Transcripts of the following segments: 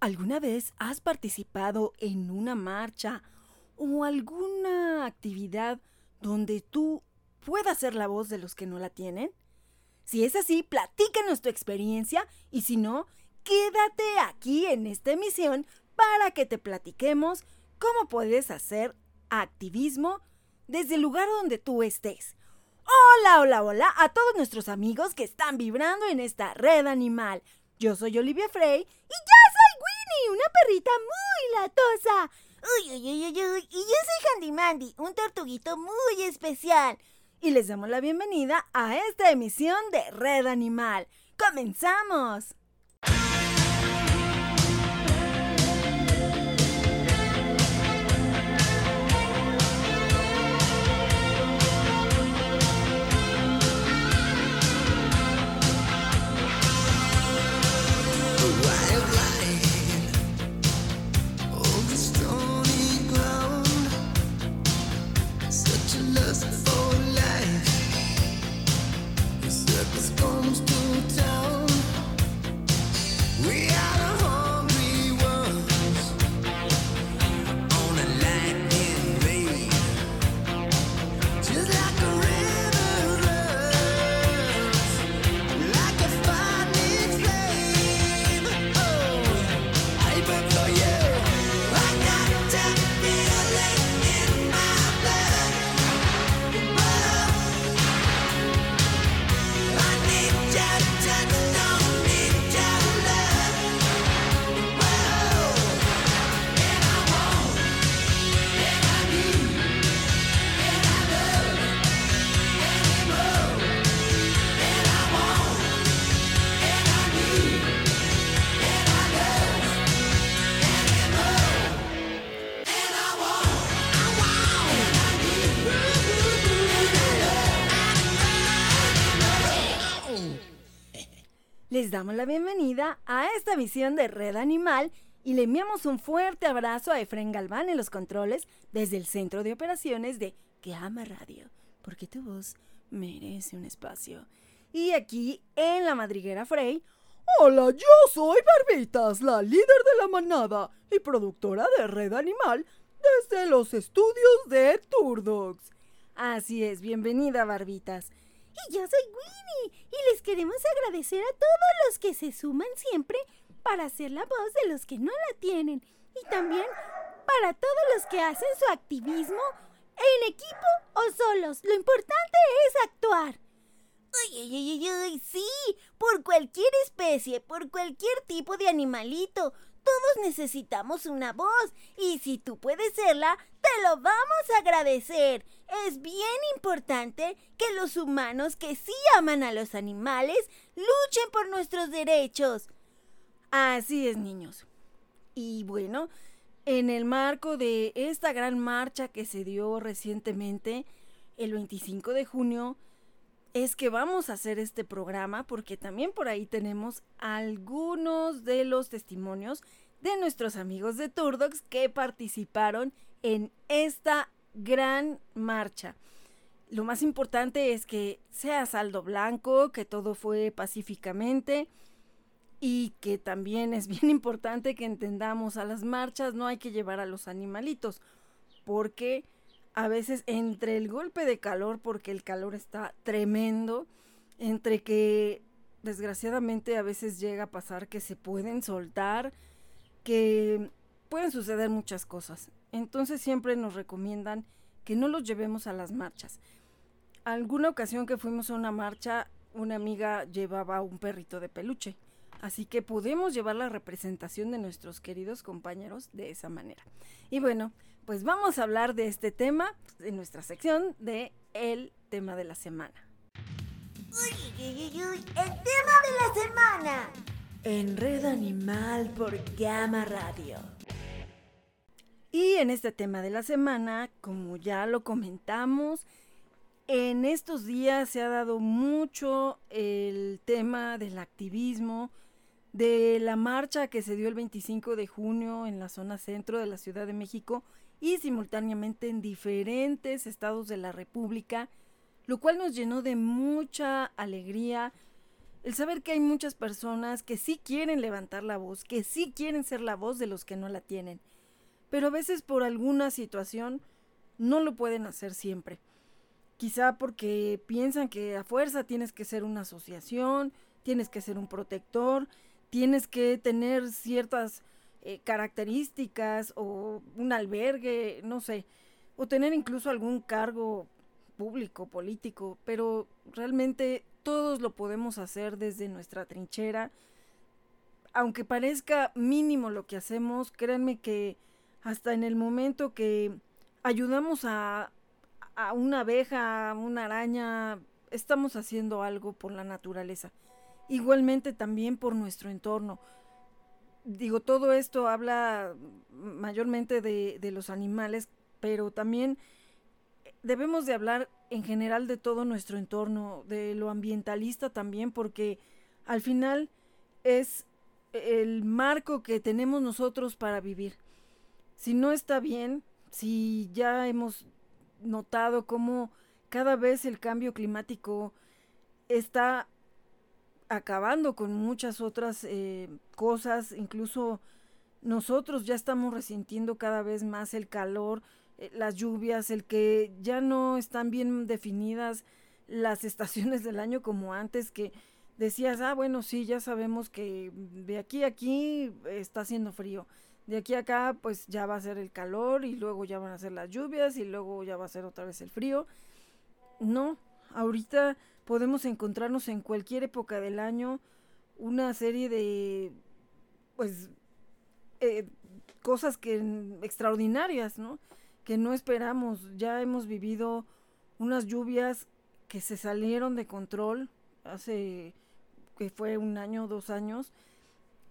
¿Alguna vez has participado en una marcha o alguna actividad donde tú puedas ser la voz de los que no la tienen? Si es así, platícanos tu experiencia y si no, quédate aquí en esta emisión para que te platiquemos cómo puedes hacer activismo desde el lugar donde tú estés. Hola, hola, hola a todos nuestros amigos que están vibrando en esta red animal. Yo soy Olivia Frey y ya una perrita muy latosa. Uy, uy, uy, uy, uy. Y yo soy Handy Mandy, un tortuguito muy especial. Y les damos la bienvenida a esta emisión de Red Animal. ¡Comenzamos! Les damos la bienvenida a esta misión de Red Animal y le enviamos un fuerte abrazo a Efren Galván en los controles desde el Centro de Operaciones de Que Ama Radio, porque tu voz merece un espacio. Y aquí en la madriguera Frey, hola, yo soy Barbitas, la líder de la manada y productora de Red Animal desde los estudios de Turdogs. Así es, bienvenida Barbitas. Y yo soy Winnie y les queremos agradecer a todos los que se suman siempre para ser la voz de los que no la tienen y también para todos los que hacen su activismo en equipo o solos. Lo importante es actuar. Uy, uy, uy, uy, sí, por cualquier especie, por cualquier tipo de animalito. Todos necesitamos una voz y si tú puedes serla, te lo vamos a agradecer. Es bien importante que los humanos que sí aman a los animales luchen por nuestros derechos. Así es, niños. Y bueno, en el marco de esta gran marcha que se dio recientemente, el 25 de junio, es que vamos a hacer este programa porque también por ahí tenemos algunos de los testimonios de nuestros amigos de Turdox que participaron en esta gran marcha. Lo más importante es que sea saldo blanco, que todo fue pacíficamente y que también es bien importante que entendamos a las marchas no hay que llevar a los animalitos porque a veces entre el golpe de calor, porque el calor está tremendo, entre que desgraciadamente a veces llega a pasar que se pueden soltar, que pueden suceder muchas cosas. Entonces siempre nos recomiendan que no los llevemos a las marchas. Alguna ocasión que fuimos a una marcha, una amiga llevaba un perrito de peluche. Así que podemos llevar la representación de nuestros queridos compañeros de esa manera. Y bueno, pues vamos a hablar de este tema en nuestra sección de El tema de la semana. Uy, uy, uy, el tema de la semana. En Red Animal por Gama Radio. Y en este tema de la semana, como ya lo comentamos, en estos días se ha dado mucho el tema del activismo, de la marcha que se dio el 25 de junio en la zona centro de la Ciudad de México y simultáneamente en diferentes estados de la República, lo cual nos llenó de mucha alegría, el saber que hay muchas personas que sí quieren levantar la voz, que sí quieren ser la voz de los que no la tienen, pero a veces por alguna situación no lo pueden hacer siempre. Quizá porque piensan que a fuerza tienes que ser una asociación, tienes que ser un protector, tienes que tener ciertas eh, características o un albergue, no sé, o tener incluso algún cargo público, político, pero realmente todos lo podemos hacer desde nuestra trinchera. Aunque parezca mínimo lo que hacemos, créanme que hasta en el momento que ayudamos a, a una abeja, a una araña, estamos haciendo algo por la naturaleza. Igualmente también por nuestro entorno. Digo, todo esto habla mayormente de, de los animales, pero también debemos de hablar en general de todo nuestro entorno, de lo ambientalista también, porque al final es el marco que tenemos nosotros para vivir. Si no está bien, si ya hemos notado cómo cada vez el cambio climático está acabando con muchas otras eh, cosas, incluso nosotros ya estamos resintiendo cada vez más el calor, eh, las lluvias, el que ya no están bien definidas las estaciones del año como antes, que decías, ah, bueno, sí, ya sabemos que de aquí a aquí está haciendo frío. De aquí a acá, pues ya va a ser el calor y luego ya van a ser las lluvias y luego ya va a ser otra vez el frío. No, ahorita podemos encontrarnos en cualquier época del año una serie de, pues, eh, cosas que extraordinarias, ¿no? que no esperamos. Ya hemos vivido unas lluvias que se salieron de control hace que fue un año, dos años,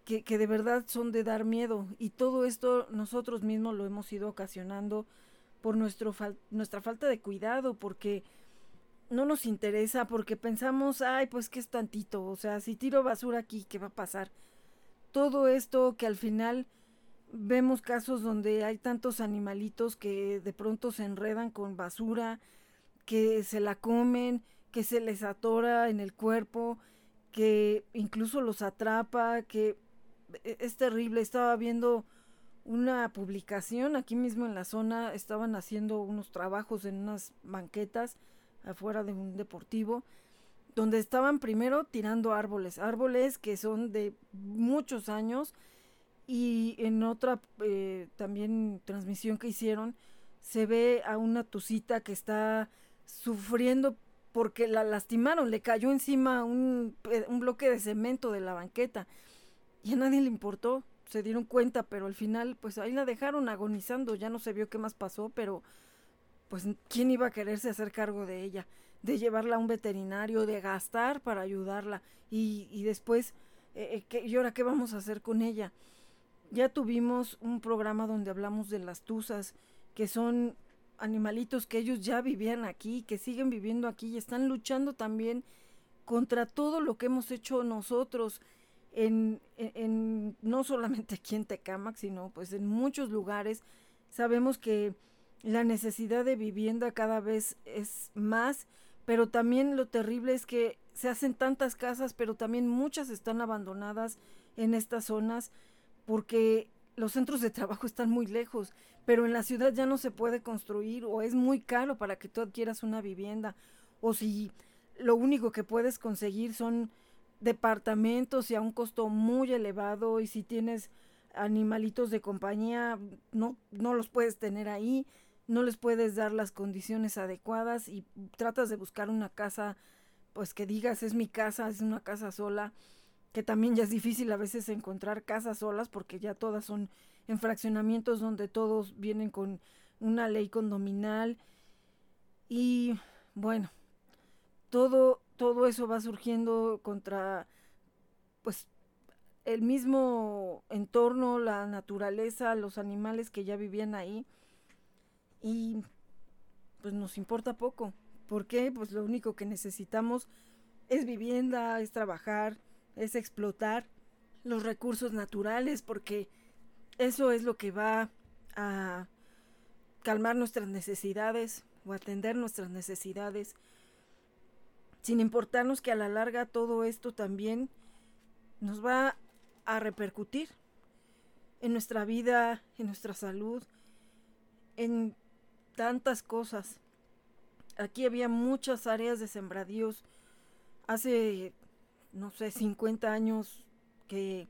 que, que, de verdad son de dar miedo. Y todo esto nosotros mismos lo hemos ido ocasionando por nuestro nuestra falta de cuidado, porque no nos interesa, porque pensamos, ay, pues que es tantito, o sea, si tiro basura aquí, ¿qué va a pasar? Todo esto que al final vemos casos donde hay tantos animalitos que de pronto se enredan con basura, que se la comen, que se les atora en el cuerpo, que incluso los atrapa, que e-, es terrible. Estaba viendo una publicación aquí mismo en la zona, estaban haciendo unos trabajos en unas banquetas afuera de un deportivo, donde estaban primero tirando árboles, árboles que son de muchos años, y en otra eh, también transmisión que hicieron, se ve a una tucita que está sufriendo porque la lastimaron, le cayó encima un, un bloque de cemento de la banqueta y a nadie le importó, se dieron cuenta, pero al final pues ahí la dejaron agonizando, ya no se vio qué más pasó, pero pues quién iba a quererse hacer cargo de ella, de llevarla a un veterinario, de gastar para ayudarla y, y después, eh, eh ¿y ahora qué vamos a hacer con ella? Ya tuvimos un programa donde hablamos de las tuzas, que son animalitos que ellos ya vivían aquí, que siguen viviendo aquí y están luchando también contra todo lo que hemos hecho nosotros en, en, no solamente aquí en Tecamac, sino pues en muchos lugares. Sabemos que la necesidad de vivienda cada vez es más, pero también lo terrible es que se hacen tantas casas, pero también muchas están abandonadas en estas zonas porque los centros de trabajo están muy lejos, pero en la ciudad ya no se puede construir o es muy caro para que tú adquieras una vivienda. O si lo único que puedes conseguir son departamentos y a un costo muy elevado y si tienes animalitos de compañía no no los puedes tener ahí, no les puedes dar las condiciones adecuadas y tratas de buscar una casa pues que digas es mi casa, es una casa sola que también ya es difícil a veces encontrar casas solas porque ya todas son en fraccionamientos donde todos vienen con una ley condominal. Y bueno, todo todo eso va surgiendo contra pues el mismo entorno, la naturaleza, los animales que ya vivían ahí y pues nos importa poco. ¿Por qué? Pues lo único que necesitamos es vivienda, es trabajar, es explotar los recursos naturales porque eso es lo que va a calmar nuestras necesidades o atender nuestras necesidades. sin importarnos que a la larga todo esto también nos va a repercutir en nuestra vida, en nuestra salud, en tantas cosas. Aquí había muchas áreas de sembradíos hace, no sé, 50 años que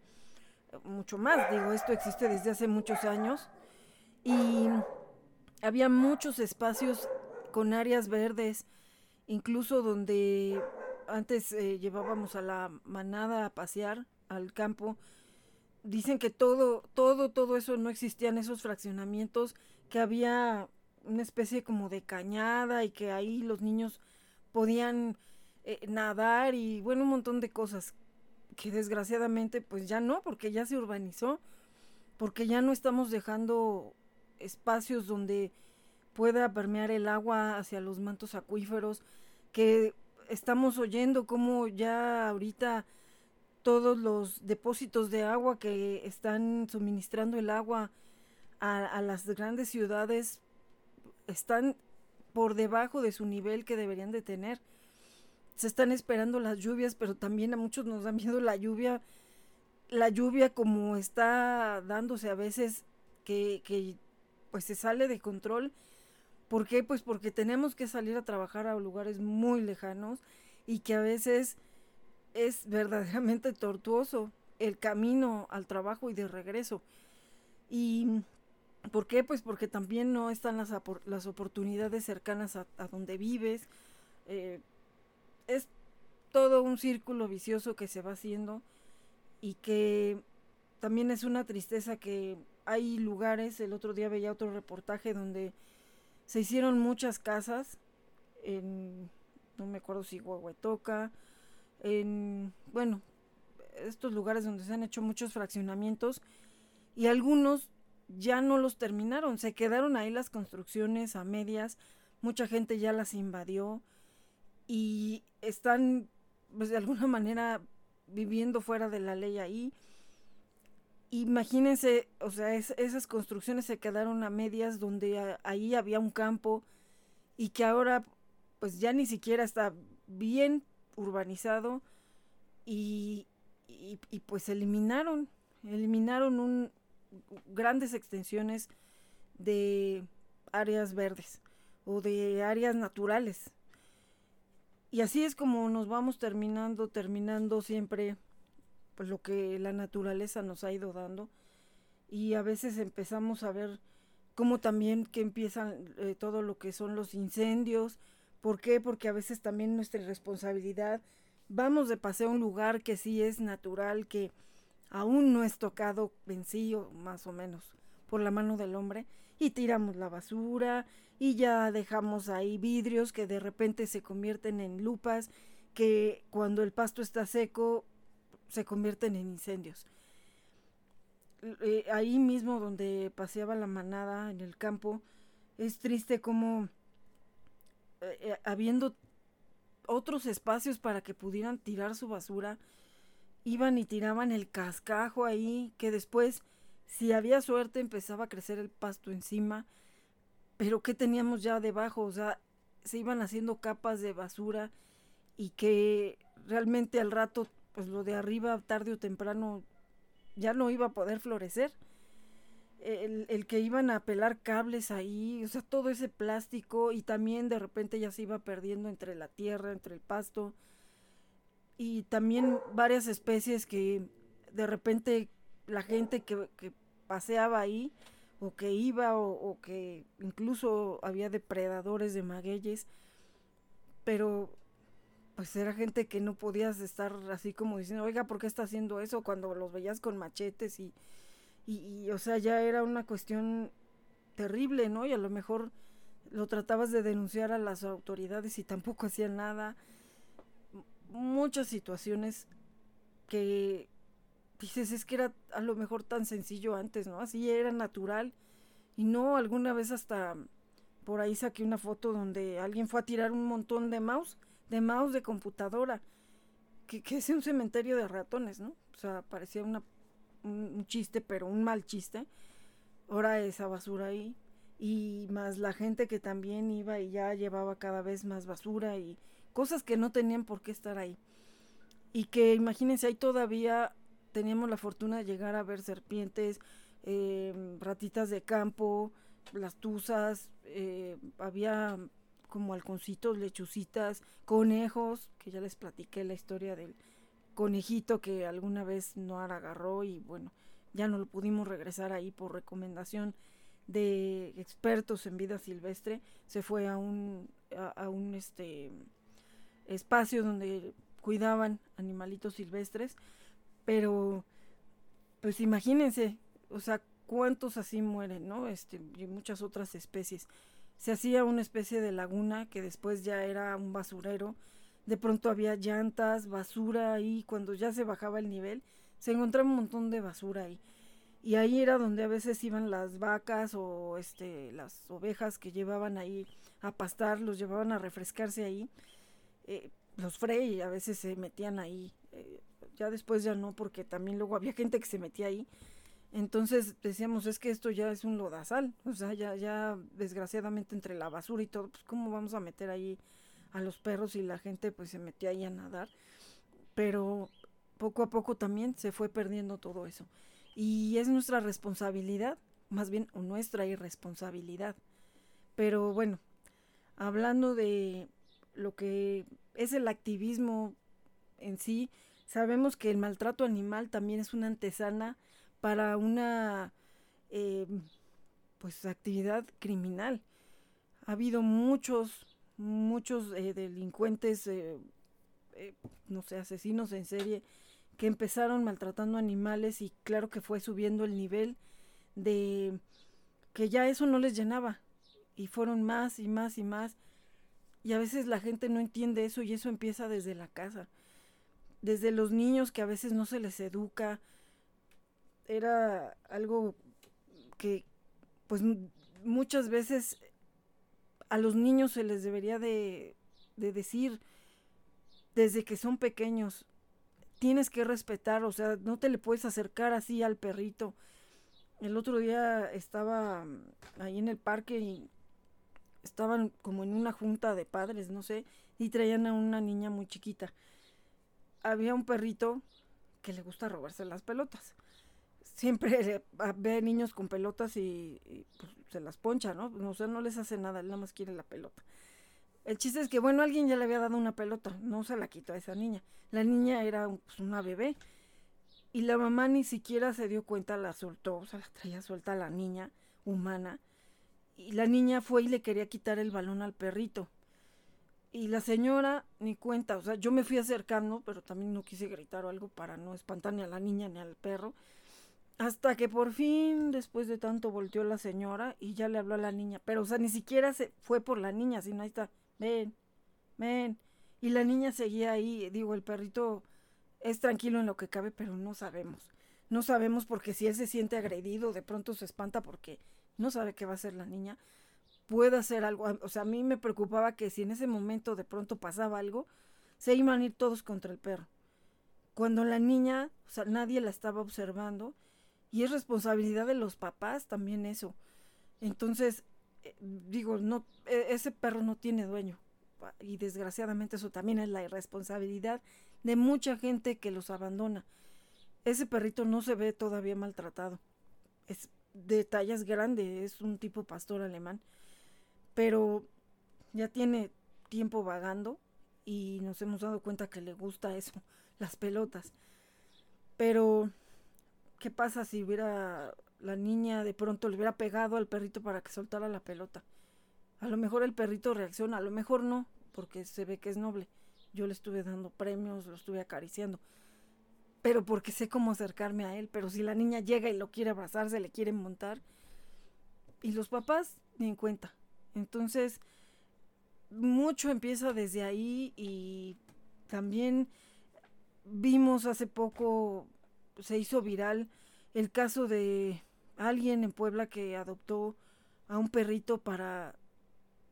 mucho más, digo, esto existe desde hace muchos años y había muchos espacios con áreas verdes, incluso donde antes eh, llevábamos a la manada a pasear al campo. Dicen que todo, todo, todo eso no existía en esos fraccionamientos, que había una especie como de cañada y que ahí los niños podían eh, nadar y bueno, un montón de cosas que desgraciadamente pues ya no, porque ya se urbanizó, porque ya no estamos dejando espacios donde pueda permear el agua hacia los mantos acuíferos, que estamos oyendo como ya ahorita todos los depósitos de agua que están suministrando el agua a, a, las grandes ciudades están por debajo de su nivel que deberían de tener. Se están esperando las lluvias, pero también a muchos nos da miedo la lluvia, la lluvia como está dándose a veces que, que pues se sale de control. ¿Por qué? Pues porque tenemos que salir a trabajar a lugares muy lejanos y que a veces es verdaderamente tortuoso el camino al trabajo y de regreso. ¿Y por qué? Pues porque también no están las, las oportunidades cercanas a, donde vives. Eh, es todo un círculo vicioso que se va haciendo y que también es una tristeza que hay lugares, el otro día veía otro reportaje donde se hicieron muchas casas en, no me acuerdo si Huehuetoca, en, bueno, estos lugares donde se han hecho muchos fraccionamientos y algunos ya no los terminaron, se quedaron ahí las construcciones a medias, mucha gente ya las invadió y están pues de alguna manera viviendo fuera de la ley ahí. Imagínense, o sea, esas construcciones se quedaron a medias donde ahí había un campo y que ahora pues ya ni siquiera está bien urbanizado y, y, pues eliminaron, eliminaron un, grandes extensiones de áreas verdes o de áreas naturales. Y así es como nos vamos terminando, terminando siempre pues lo que la naturaleza nos ha ido dando. Y a veces empezamos a ver cómo también que empiezan eh, todo lo que son los incendios, ¿Por qué? Porque a veces también nuestra responsabilidad, vamos de paseo a un lugar que sí es natural, que aún no es tocado vencido, más o menos, por la mano del hombre, y tiramos la basura, y ya dejamos ahí vidrios que de repente se convierten en lupas, que cuando el pasto está seco se convierten en incendios. Eh, ahí mismo donde paseaba la manada en el campo, es triste como eh, eh, habiendo otros espacios para que pudieran tirar su basura, iban y tiraban el cascajo ahí, que después, si había suerte, empezaba a crecer el pasto encima, pero ¿qué teníamos ya debajo? O sea, se iban haciendo capas de basura y que realmente al rato, pues lo de arriba, tarde o temprano, ya no iba a poder florecer. El, que iban a pelar cables ahí, o sea, todo ese plástico y también de repente ya se iba perdiendo entre la tierra, entre el pasto y también varias especies que de repente la gente que, paseaba ahí o que iba o, que incluso había depredadores de magueyes, pero pues era gente que no podías estar así como diciendo, oiga, ¿por qué está haciendo eso? Cuando los veías con machetes y y, o sea, ya era una cuestión terrible, ¿no? Y a lo mejor lo tratabas de denunciar a las autoridades y tampoco hacían nada. Muchas situaciones que dices, es que era a lo mejor tan sencillo antes, ¿no? Así era natural. Y no, alguna vez hasta por ahí saqué una foto donde alguien fue a tirar un montón de mouse, de mouse de computadora, que, que es un cementerio de ratones, ¿no? O sea, parecía una un, chiste, pero un mal chiste. Ahora esa basura ahí. Y más la gente que también iba y ya llevaba cada vez más basura y cosas que no tenían por qué estar ahí. Y que imagínense, ahí todavía teníamos la fortuna de llegar a ver serpientes, eh, ratitas de campo, las tuzas, eh, había como halconcitos, lechucitas, conejos, que ya les platiqué la historia del conejito que alguna vez no agarró y bueno, ya no lo pudimos regresar ahí por recomendación de expertos en vida silvestre, se fue a un, a, un este espacio donde cuidaban animalitos silvestres, pero pues imagínense, o sea, cuántos así mueren, ¿no? Este, y muchas otras especies. Se hacía una especie de laguna que después ya era un basurero. De pronto había llantas, basura ahí. Cuando ya se bajaba el nivel, se encontraba un montón de basura ahí. Y ahí era donde a veces iban las vacas o este, las ovejas que llevaban ahí a pastar, los llevaban a refrescarse ahí. Eh, los Frey a veces se metían ahí. Eh, ya después ya no, porque también luego había gente que se metía ahí entonces decíamos, es que esto ya es un lodazal, o sea, ya, ya desgraciadamente entre la basura y todo, pues cómo vamos a meter ahí a los perros y la gente pues se metió ahí a nadar. Pero poco a poco también se fue perdiendo todo eso. Y es nuestra responsabilidad, más bien nuestra irresponsabilidad. Pero bueno, hablando de lo que es el activismo en sí, sabemos que el maltrato animal también es una antesana para una eh, pues actividad criminal. Ha habido muchos, muchos eh, delincuentes, eh, no sé, asesinos en serie, que empezaron maltratando animales y claro que fue subiendo el nivel de que ya eso no les llenaba. Y fueron más y más y más y a veces la gente no entiende eso y eso empieza desde la casa, desde los niños que a veces no se les educa, era algo que pues muchas veces a los niños se les debería de, decir desde que son pequeños, tienes que respetar, o sea, no te le puedes acercar así al perrito. El otro día estaba ahí en el parque y estaban como en una junta de padres, no sé, y traían a una niña muy chiquita. Había un perrito que le gusta robarse las pelotas siempre ve niños con pelotas y, pues, se las poncha, ¿no? O sea, no les hace nada, él nada más quiere la pelota. El chiste es que, bueno, alguien ya le había dado una pelota, no se la quitó a esa niña. La niña era pues, una bebé y la mamá ni siquiera se dio cuenta, la soltó, o sea, la traía suelta a la niña humana. Y la niña fue y le quería quitar el balón al perrito. Y la señora ni cuenta, o sea, yo me fui acercando, pero también no quise gritar o algo para no espantar ni a la niña ni al perro. Hasta que por fin, después de tanto, volteó la señora y ya le habló a la niña. Pero, o sea, ni siquiera se fue por la niña, sino ahí está, ven, ven. Y la niña seguía ahí, digo, el perrito es tranquilo en lo que cabe, pero no sabemos. No sabemos porque si él se siente agredido, de pronto se espanta porque no sabe qué va a hacer la niña. Puede hacer algo. O sea, a mí me preocupaba que si en ese momento de pronto pasaba algo, se iban a ir todos contra el perro. Cuando la niña, o sea, nadie la estaba observando y es responsabilidad de los papás también eso. Entonces, eh, digo, no, e, ese perro no tiene dueño. Y desgraciadamente eso también es la irresponsabilidad de mucha gente que los abandona. Ese perrito no se ve todavía maltratado. Es de tallas grandes, es un tipo pastor alemán. Pero ya tiene tiempo vagando y nos hemos dado cuenta que le gusta eso, las pelotas. Pero ¿Qué pasa si hubiera la niña de pronto le hubiera pegado al perrito para que soltara la pelota? A lo mejor el perrito reacciona, a lo mejor no, porque se ve que es noble. Yo le estuve dando premios, lo estuve acariciando. Pero porque sé cómo acercarme a él. Pero si la niña llega y lo quiere abrazar, se le quiere montar. Y los papás ni en cuenta. Entonces, mucho empieza desde ahí y también vimos hace poco se hizo viral el caso de alguien en Puebla que adoptó a un perrito para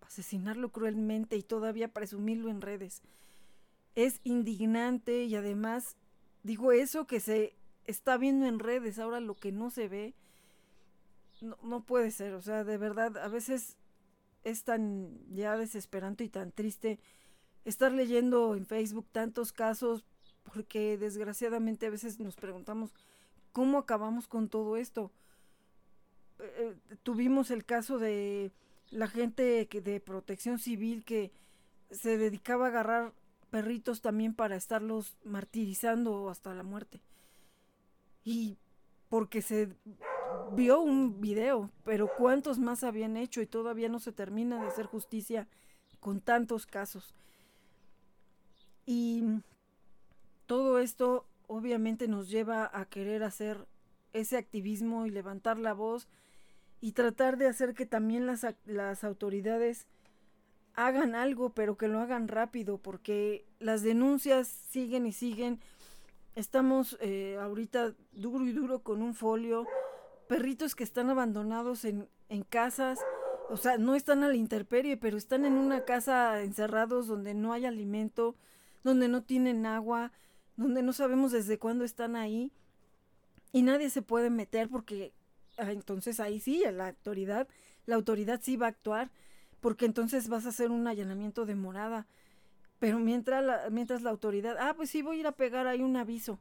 asesinarlo cruelmente y todavía presumirlo en redes. Es indignante y además digo eso que se está viendo en redes, ahora lo que no se ve, no, no puede ser, o sea, de verdad, a veces es tan ya desesperante y tan triste estar leyendo en Facebook tantos casos, porque desgraciadamente a veces nos preguntamos, ¿cómo acabamos con todo esto? Eh, tuvimos el caso de la gente que, de protección civil que se dedicaba a agarrar perritos también para estarlos martirizando hasta la muerte. Y porque se vio un video, pero cuántos más habían hecho y todavía no se termina de hacer justicia con tantos casos. Y todo esto obviamente nos lleva a querer hacer ese activismo y levantar la voz y tratar de hacer que también las, las autoridades hagan algo, pero que lo hagan rápido, porque las denuncias siguen y siguen. Estamos eh, ahorita duro y duro con un folio, perritos que están abandonados en, en casas, o sea, no están a la intemperie, pero están en una casa encerrados donde no hay alimento, donde no tienen agua, donde no sabemos desde cuándo están ahí y nadie se puede meter porque ah, entonces ahí sí, la autoridad, la autoridad sí va a actuar porque entonces vas a hacer un allanamiento de morada. Pero mientras la, mientras la autoridad, ah, pues sí, voy a ir a pegar ahí un aviso.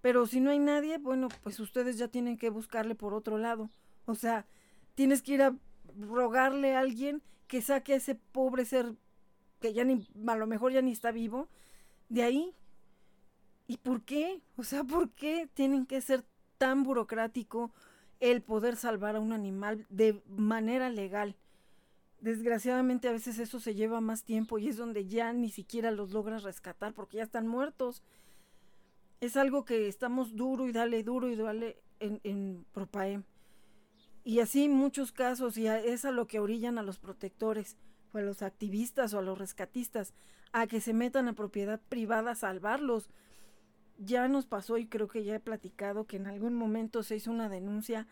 Pero si no hay nadie, bueno, pues ustedes ya tienen que buscarle por otro lado. O sea, tienes que ir a rogarle a alguien que saque a ese pobre ser que ya ni, a lo mejor ya ni está vivo, de ahí. ¿Y por qué? O sea, ¿por qué tienen que ser tan burocrático el poder salvar a un animal de manera legal? Desgraciadamente a veces eso se lleva más tiempo y es donde ya ni siquiera los logras rescatar porque ya están muertos. Es algo que estamos duro y dale, duro y dale en, en Propaem. Y así muchos casos, y es a lo que orillan a los protectores, o a los activistas o a los rescatistas, a que se metan a propiedad privada a salvarlos. Ya nos pasó y creo que ya he platicado que en algún momento se hizo una denuncia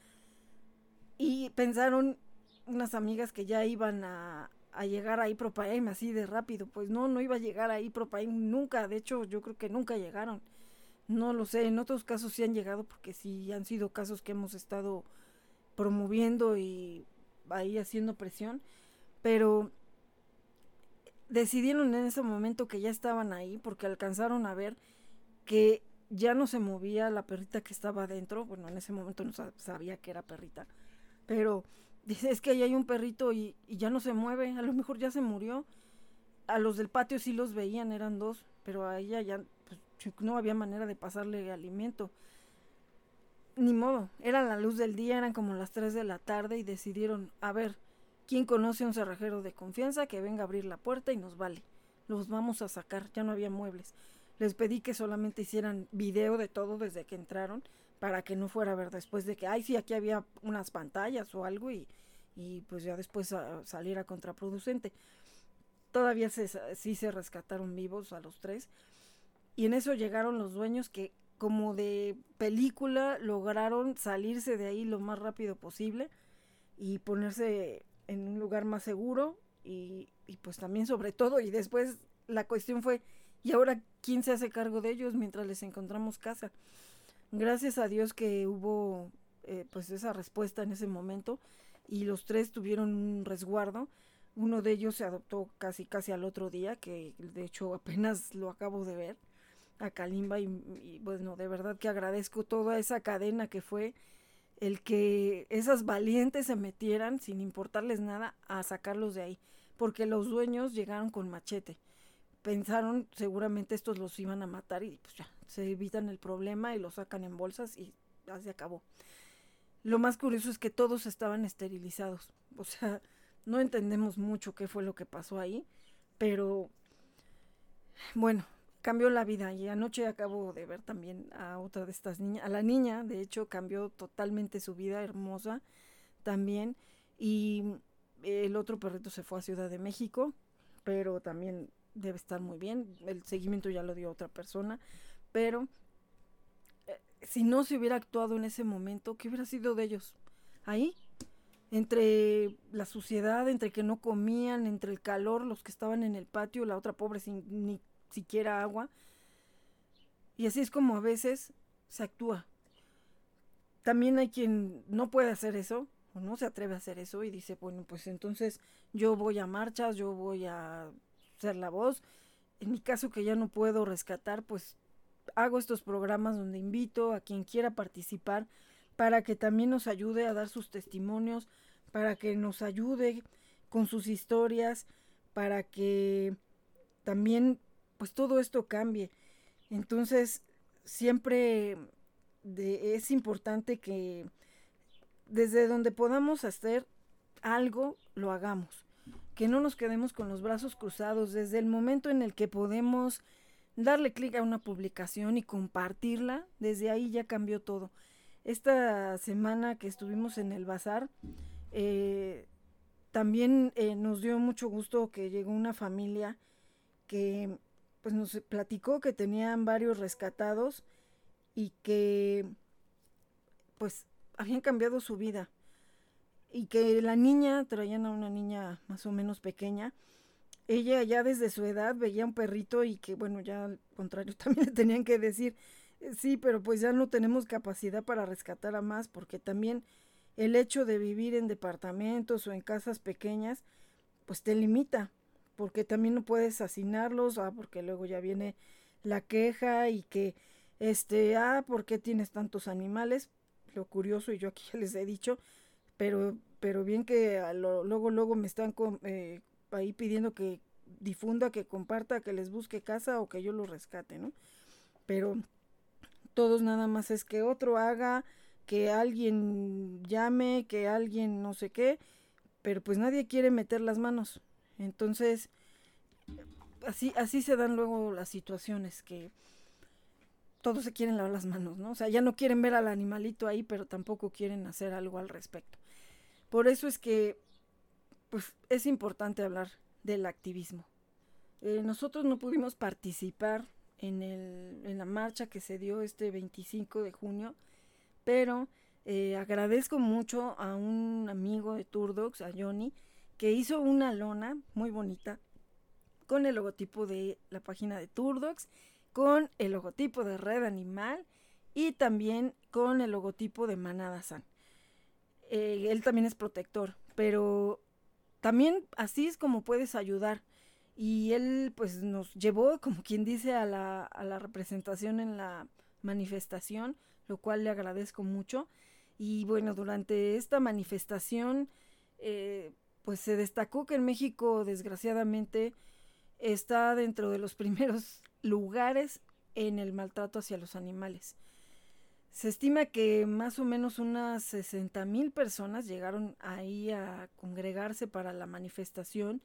y pensaron unas amigas que ya iban a, a llegar ahí Propaem así de rápido. Pues no, no iba a llegar ahí Propaem nunca. De hecho, yo creo que nunca llegaron. No lo sé, en otros casos sí han llegado porque sí han sido casos que hemos estado promoviendo y ahí haciendo presión. Pero decidieron en ese momento que ya estaban ahí porque alcanzaron a ver que ya no se movía la perrita que estaba adentro. Bueno, en ese momento no sabía que era perrita. Pero Dice, es que ahí hay un perrito y, ya no se mueve, a lo mejor ya se murió. A los del patio sí los veían, eran dos, pero a ella ya pues, no había manera de pasarle alimento. Ni modo, era la luz del día, eran como las 3 de la tarde y decidieron, a ver, ¿quién conoce a un cerrajero de confianza que venga a abrir la puerta y nos vale? Los vamos a sacar, ya no había muebles. Les pedí que solamente hicieran video de todo desde que entraron para que no fuera a ver después de que, ay, sí, aquí había unas pantallas o algo y, y pues ya después saliera contraproducente. Todavía se, sí se rescataron vivos a los tres y en eso llegaron los dueños que como de película lograron salirse de ahí lo más rápido posible y ponerse en un lugar más seguro y, y pues también sobre todo y después la cuestión fue ¿y ahora quién se hace cargo de ellos mientras les encontramos casa? Gracias a Dios que hubo eh, pues esa respuesta en ese momento y los tres tuvieron un resguardo. Uno de ellos se adoptó casi casi al otro día, que de hecho apenas lo acabo de ver, a Kalimba y, y bueno, de verdad que agradezco toda esa cadena que fue el que esas valientes se metieran sin importarles nada a sacarlos de ahí, porque los dueños llegaron con machete pensaron seguramente estos los iban a matar y pues ya, se evitan el problema y los sacan en bolsas y ya se acabó. Lo más curioso es que todos estaban esterilizados. O sea, no entendemos mucho qué fue lo que pasó ahí, pero bueno, cambió la vida y anoche acabo de ver también a otra de estas niñas, a la niña, de hecho, cambió totalmente su vida, hermosa también, y el otro perrito se fue a Ciudad de México, pero también debe estar muy bien. El seguimiento ya lo dio otra persona, pero si no se hubiera actuado en ese momento, ¿qué hubiera sido de ellos? Ahí, entre la suciedad, entre que no comían, entre el calor, los que estaban en el patio, la otra pobre sin ni siquiera agua. Y así es como a veces se actúa. También hay quien no puede hacer eso, o no se atreve a hacer eso y dice, bueno, pues entonces yo voy a marchas, yo voy a ser la voz en mi caso que ya no puedo rescatar, pues hago estos programas donde invito a quien quiera participar para que también nos ayude a dar sus testimonios, para que nos ayude con sus historias, para que también pues todo esto cambie. Entonces, siempre es importante que desde donde podamos hacer algo, lo hagamos. Que no nos quedemos con los brazos cruzados. Desde el momento en el que podemos darle clic a una publicación y compartirla, desde ahí ya cambió todo. Esta semana que estuvimos en el bazar, eh, también eh, nos dio mucho gusto que llegó una familia que pues nos platicó que tenían varios rescatados y que pues habían cambiado su vida y que la niña, traían a una niña más o menos pequeña, ella ya desde su edad veía un perrito y que bueno, ya al contrario también le tenían que decir, eh, sí, pero pues ya no tenemos capacidad para rescatar a más porque también el hecho de vivir en departamentos o en casas pequeñas, pues te limita, porque también no puedes asignarlos, ah, porque luego ya viene la queja y que, este, ah, ¿por qué tienes tantos animales? Lo curioso, y yo aquí ya les he dicho, pero, pero bien que luego, luego me están eh, ahí pidiendo que difunda, que comparta, que les busque casa o que yo los rescate, ¿no? Pero todos nada más es que otro haga, que alguien llame, que alguien no sé qué, pero pues nadie quiere meter las manos. Entonces, así, así se dan luego las situaciones que todos se quieren lavar las manos, ¿no? O sea, ya no quieren ver al animalito ahí, pero tampoco quieren hacer algo al respecto. Por eso es que, pues, es importante hablar del activismo. Eh, nosotros no pudimos participar en, el, en la marcha que se dio este 25 de junio, pero eh, agradezco mucho a un amigo de Turdox, a Johnny, que hizo una lona muy bonita con el logotipo de la página de Turdox, con el logotipo de Red Animal y también con el logotipo de Manada San. Eh, él también es protector, pero también así es como puedes ayudar. Y él pues nos llevó, como quien dice, a la, a la representación en la manifestación, lo cual le agradezco mucho. Y bueno, durante esta manifestación eh, pues se destacó que en México, desgraciadamente, está dentro de los primeros lugares en el maltrato hacia los animales. Se estima que más o menos unas 60 mil personas llegaron ahí a congregarse para la manifestación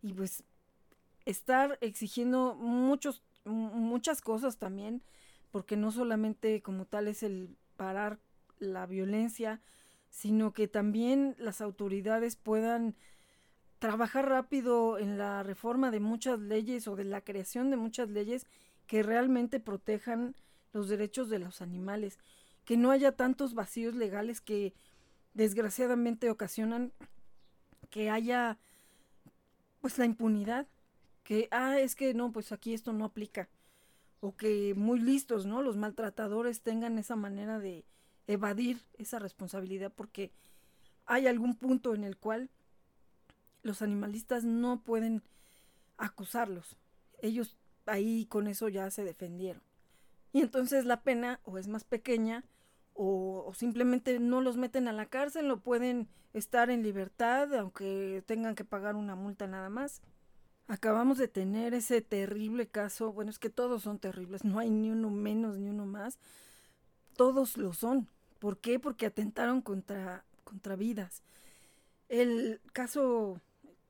y pues estar exigiendo muchos, muchas cosas también, porque no solamente como tal es el parar la violencia, sino que también las autoridades puedan trabajar rápido en la reforma de muchas leyes o de la creación de muchas leyes que realmente protejan los derechos de los animales, que no haya tantos vacíos legales que desgraciadamente ocasionan que haya pues la impunidad, que ah, es que no, pues aquí esto no aplica o que muy listos, ¿no? Los maltratadores tengan esa manera de evadir esa responsabilidad porque hay algún punto en el cual los animalistas no pueden acusarlos. Ellos ahí con eso ya se defendieron. Y entonces la pena o es más pequeña o, o, simplemente no los meten a la cárcel o pueden estar en libertad aunque tengan que pagar una multa nada más. Acabamos de tener ese terrible caso, bueno es que todos son terribles, no hay ni uno menos ni uno más, todos lo son. ¿Por qué? Porque atentaron contra, contra vidas. El caso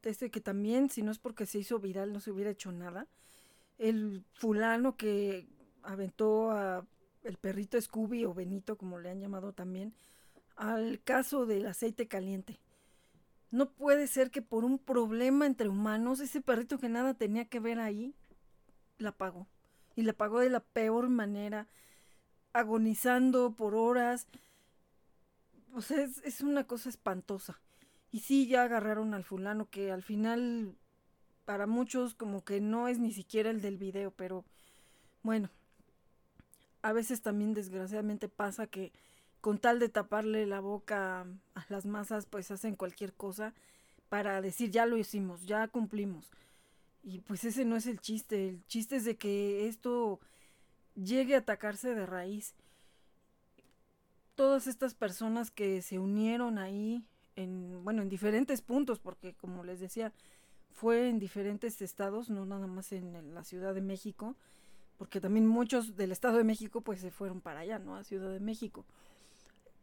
este que también, si no es porque se hizo viral, no se hubiera hecho nada. El fulano que aventó a el perrito Scooby o Benito, como le han llamado también, al caso del aceite caliente. No puede ser que por un problema entre humanos, ese perrito que nada tenía que ver ahí, la pagó. Y la pagó de la peor manera agonizando por horas. O sea, es, una cosa espantosa. Y sí, ya agarraron al fulano que al final para muchos como que no es ni siquiera el del video, pero bueno, a veces también desgraciadamente pasa que con tal de taparle la boca a las masas, pues hacen cualquier cosa para decir ya lo hicimos, ya cumplimos. Y pues ese no es el chiste, el chiste es de que esto llegue a atacarse de raíz. Todas estas personas que se unieron ahí en, bueno, en diferentes puntos, porque como les decía, fue en diferentes estados, no nada más en, la Ciudad de México, porque también muchos del Estado de México pues se fueron para allá, ¿no? A Ciudad de México.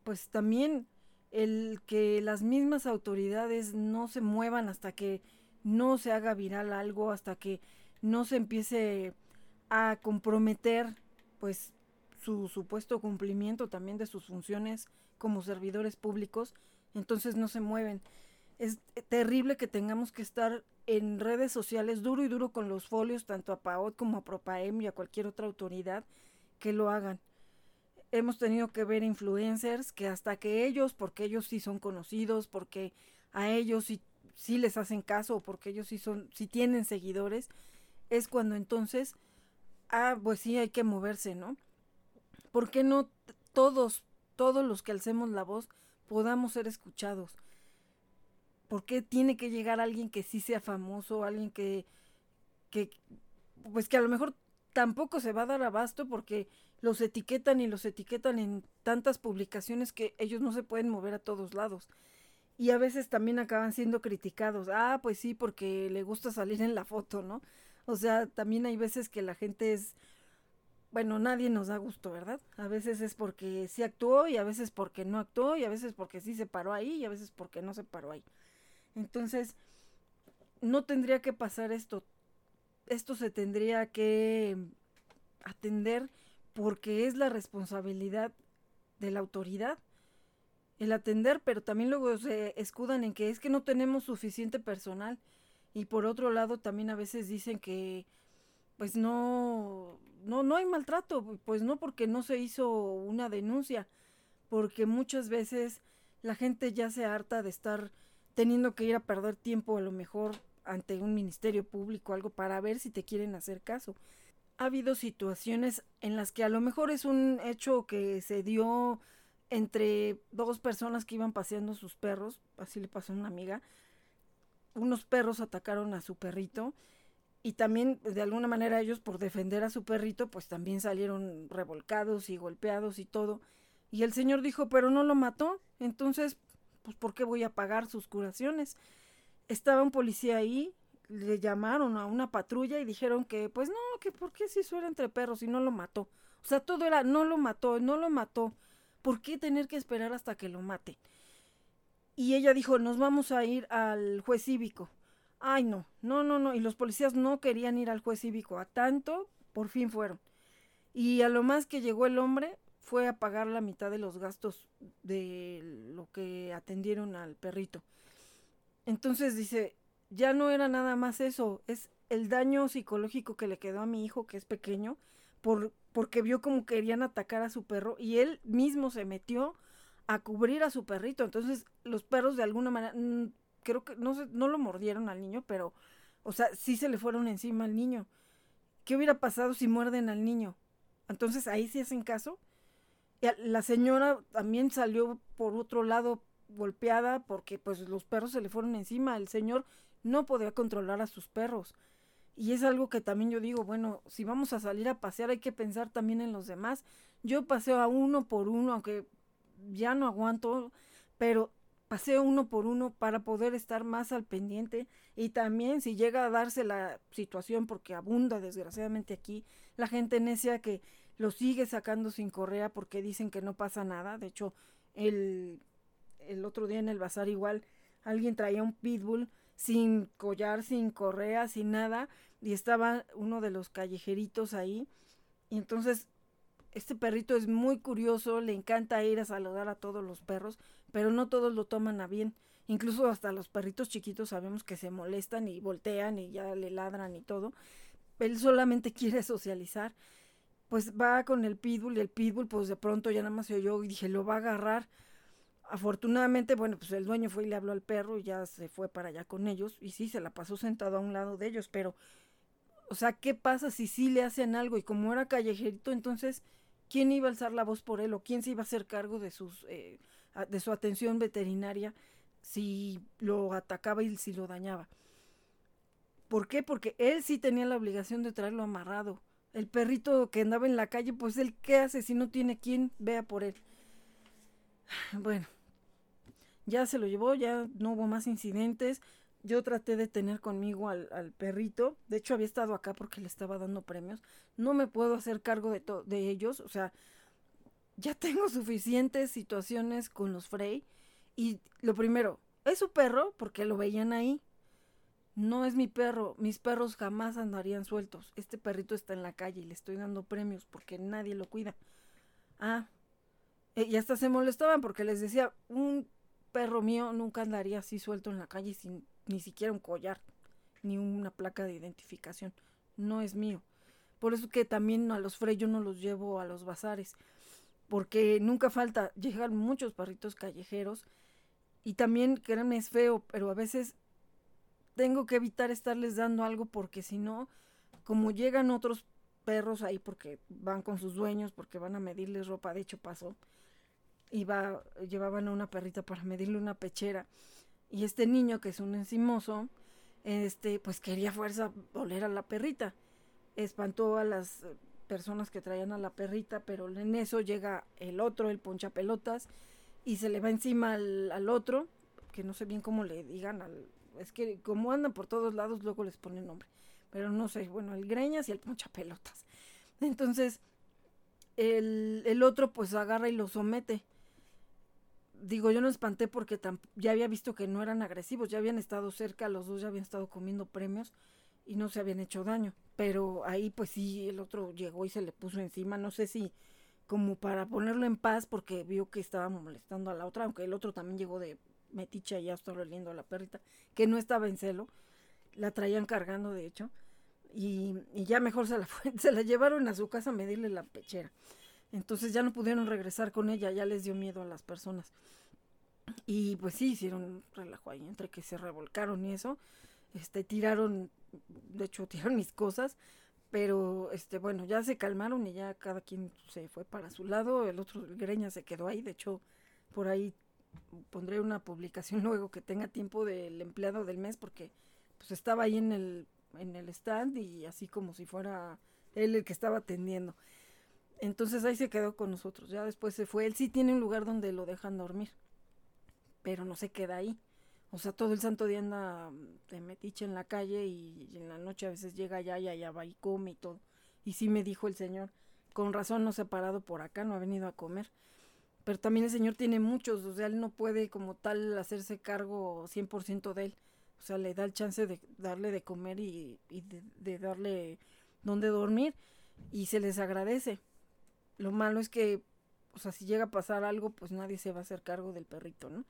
Pues también el que las mismas autoridades no se muevan hasta que no se haga viral algo, hasta que no se empiece a comprometer pues su supuesto cumplimiento también de sus funciones como servidores públicos, entonces no se mueven. Es terrible que tengamos que estar en redes sociales duro y duro con los folios, tanto a PAOT como a PROPAEM y a cualquier otra autoridad que lo hagan. Hemos tenido que ver influencers que hasta que ellos, porque ellos sí son conocidos, porque a ellos sí, sí les hacen caso, porque ellos sí son, sí tienen seguidores, es cuando entonces, ah, pues sí hay que moverse, ¿no? ¿Por qué no todos, todos los que alcemos la voz podamos ser escuchados? ¿Por qué tiene que llegar alguien que sí sea famoso, alguien que, que, pues que a lo mejor tampoco se va a dar abasto porque los etiquetan y los etiquetan en tantas publicaciones que ellos no se pueden mover a todos lados. Y a veces también acaban siendo criticados. Ah, pues sí, porque le gusta salir en la foto, ¿no? O sea, también hay veces que la gente es, bueno, nadie nos da gusto, ¿verdad? A veces es porque sí actuó y a veces porque no actuó y a veces porque sí se paró ahí y a veces porque no se paró ahí. Entonces, no tendría que pasar esto. Esto se tendría que atender porque es la responsabilidad de la autoridad el atender, pero también luego se escudan en que es que no tenemos suficiente personal y por otro lado también a veces dicen que pues no no no hay maltrato, pues no porque no se hizo una denuncia, porque muchas veces la gente ya se harta de estar teniendo que ir a perder tiempo a lo mejor ante un ministerio público, algo para ver si te quieren hacer caso. Ha habido situaciones en las que a lo mejor es un hecho que se dio entre dos personas que iban paseando sus perros, así le pasó a una amiga, unos perros atacaron a su perrito y también de alguna manera ellos por defender a su perrito pues también salieron revolcados y golpeados y todo. Y el señor dijo, pero no lo mató, entonces pues ¿por qué voy a pagar sus curaciones? Estaba un policía ahí, le llamaron a una patrulla y dijeron que, pues no, que por qué si suena entre perros y no lo mató. O sea, todo era, no lo mató, no lo mató. ¿Por qué tener que esperar hasta que lo mate? Y ella dijo, nos vamos a ir al juez cívico. Ay, no, no, no, no. Y los policías no querían ir al juez cívico. A tanto, por fin fueron. Y a lo más que llegó el hombre, fue a pagar la mitad de los gastos de lo que atendieron al perrito. Entonces dice, ya no era nada más eso, es el daño psicológico que le quedó a mi hijo, que es pequeño, por, porque vio como querían atacar a su perro y él mismo se metió a cubrir a su perrito. Entonces los perros de alguna manera, mm, creo que no, no lo mordieron al niño, pero, o sea, sí se le fueron encima al niño. ¿Qué hubiera pasado si muerden al niño? Entonces ahí sí hacen caso. La señora también salió por otro lado golpeada porque pues los perros se le fueron encima. El señor no podía controlar a sus perros. Y es algo que también yo digo, bueno, si vamos a salir a pasear hay que pensar también en los demás. Yo paseo a uno por uno, aunque ya no aguanto, pero paseo uno por uno para poder estar más al pendiente y también si llega a darse la situación porque abunda desgraciadamente aquí la gente necia que lo sigue sacando sin correa porque dicen que no pasa nada. De hecho, el, el otro día en el bazar igual alguien traía un pitbull sin collar, sin correa, sin nada, y estaba uno de los callejeritos ahí. Y entonces, este perrito es muy curioso, le encanta ir a saludar a todos los perros, pero no todos lo toman a bien. Incluso hasta los perritos chiquitos sabemos que se molestan y voltean y ya le ladran y todo. Él solamente quiere socializar pues va con el pitbull y el pitbull pues de pronto ya nada más se oyó y dije, lo va a agarrar. Afortunadamente, bueno, pues el dueño fue y le habló al perro y ya se fue para allá con ellos y sí, se la pasó sentado a un lado de ellos, pero, o sea, ¿qué pasa si sí le hacen algo? Y como era callejerito, entonces, ¿quién iba a alzar la voz por él o quién se iba a hacer cargo de, sus, eh, de su atención veterinaria si lo atacaba y si lo dañaba? ¿Por qué? Porque él sí tenía la obligación de traerlo amarrado. El perrito que andaba en la calle, pues él qué hace si no tiene quien vea por él. Bueno, ya se lo llevó, ya no hubo más incidentes. Yo traté de tener conmigo al, perrito. De hecho, había estado acá porque le estaba dando premios. No me puedo hacer cargo de, de ellos. O sea, ya tengo suficientes situaciones con los Frey. Y lo primero, es su perro porque lo veían ahí. No es mi perro, mis perros jamás andarían sueltos. Este perrito está en la calle y le estoy dando premios porque nadie lo cuida. Ah, eh, y hasta se molestaban porque les decía, un perro mío nunca andaría así suelto en la calle sin ni siquiera un collar, ni una placa de identificación. No es mío. Por eso que también a los Frey yo no los llevo a los bazares, porque nunca falta, llegan muchos perritos callejeros y también, créanme, es feo, pero a veces tengo que evitar estarles dando algo porque si no, como llegan otros perros ahí porque van con sus dueños, porque van a medirles ropa, de hecho pasó, iba, llevaban a una perrita para medirle una pechera y este niño que es un encimoso, este, pues quería fuerza oler a la perrita, espantó a las personas que traían a la perrita, pero en eso llega el otro, el ponchapelotas, y se le va encima al, al otro, que no sé bien cómo le digan al, es que como andan por todos lados, luego les ponen nombre. Pero no sé, bueno, el greñas y el ponchapelotas. Entonces, el, el otro pues agarra y lo somete. Digo, yo no espanté porque ya había visto que no eran agresivos, ya habían estado cerca, los dos ya habían estado comiendo premios y no se habían hecho daño. Pero ahí pues sí, el otro llegó y se le puso encima, no sé si como para ponerlo en paz porque vio que estaba molestando a la otra, aunque el otro también llegó de meticha ya estaba oliendo a la perrita, que no estaba en celo, la traían cargando de hecho, y, ya mejor se la, se la llevaron a su casa a medirle la pechera. Entonces ya no pudieron regresar con ella, ya les dio miedo a las personas. Y pues sí, hicieron relajo ahí, entre que se revolcaron y eso, este, tiraron, de hecho tiraron mis cosas, pero este, bueno, ya se calmaron y ya cada quien se fue para su lado, el otro el greña se quedó ahí, de hecho por ahí pondré una publicación luego que tenga tiempo del empleado del mes porque pues estaba ahí en el, en el stand y así como si fuera él el que estaba atendiendo. Entonces ahí se quedó con nosotros, ya después se fue. Él sí tiene un lugar donde lo dejan dormir, pero no se queda ahí. O sea, todo el santo día anda de metiche en la calle y, en la noche a veces llega allá y allá va y come y todo. Y sí me dijo el señor, con razón no se ha parado por acá, no ha venido a comer pero también el Señor tiene muchos, o sea, Él no puede como tal hacerse cargo 100% de Él, o sea, le da el chance de darle de comer y, de, darle donde dormir y se les agradece. Lo malo es que, o sea, si llega a pasar algo, pues nadie se va a hacer cargo del perrito, ¿no?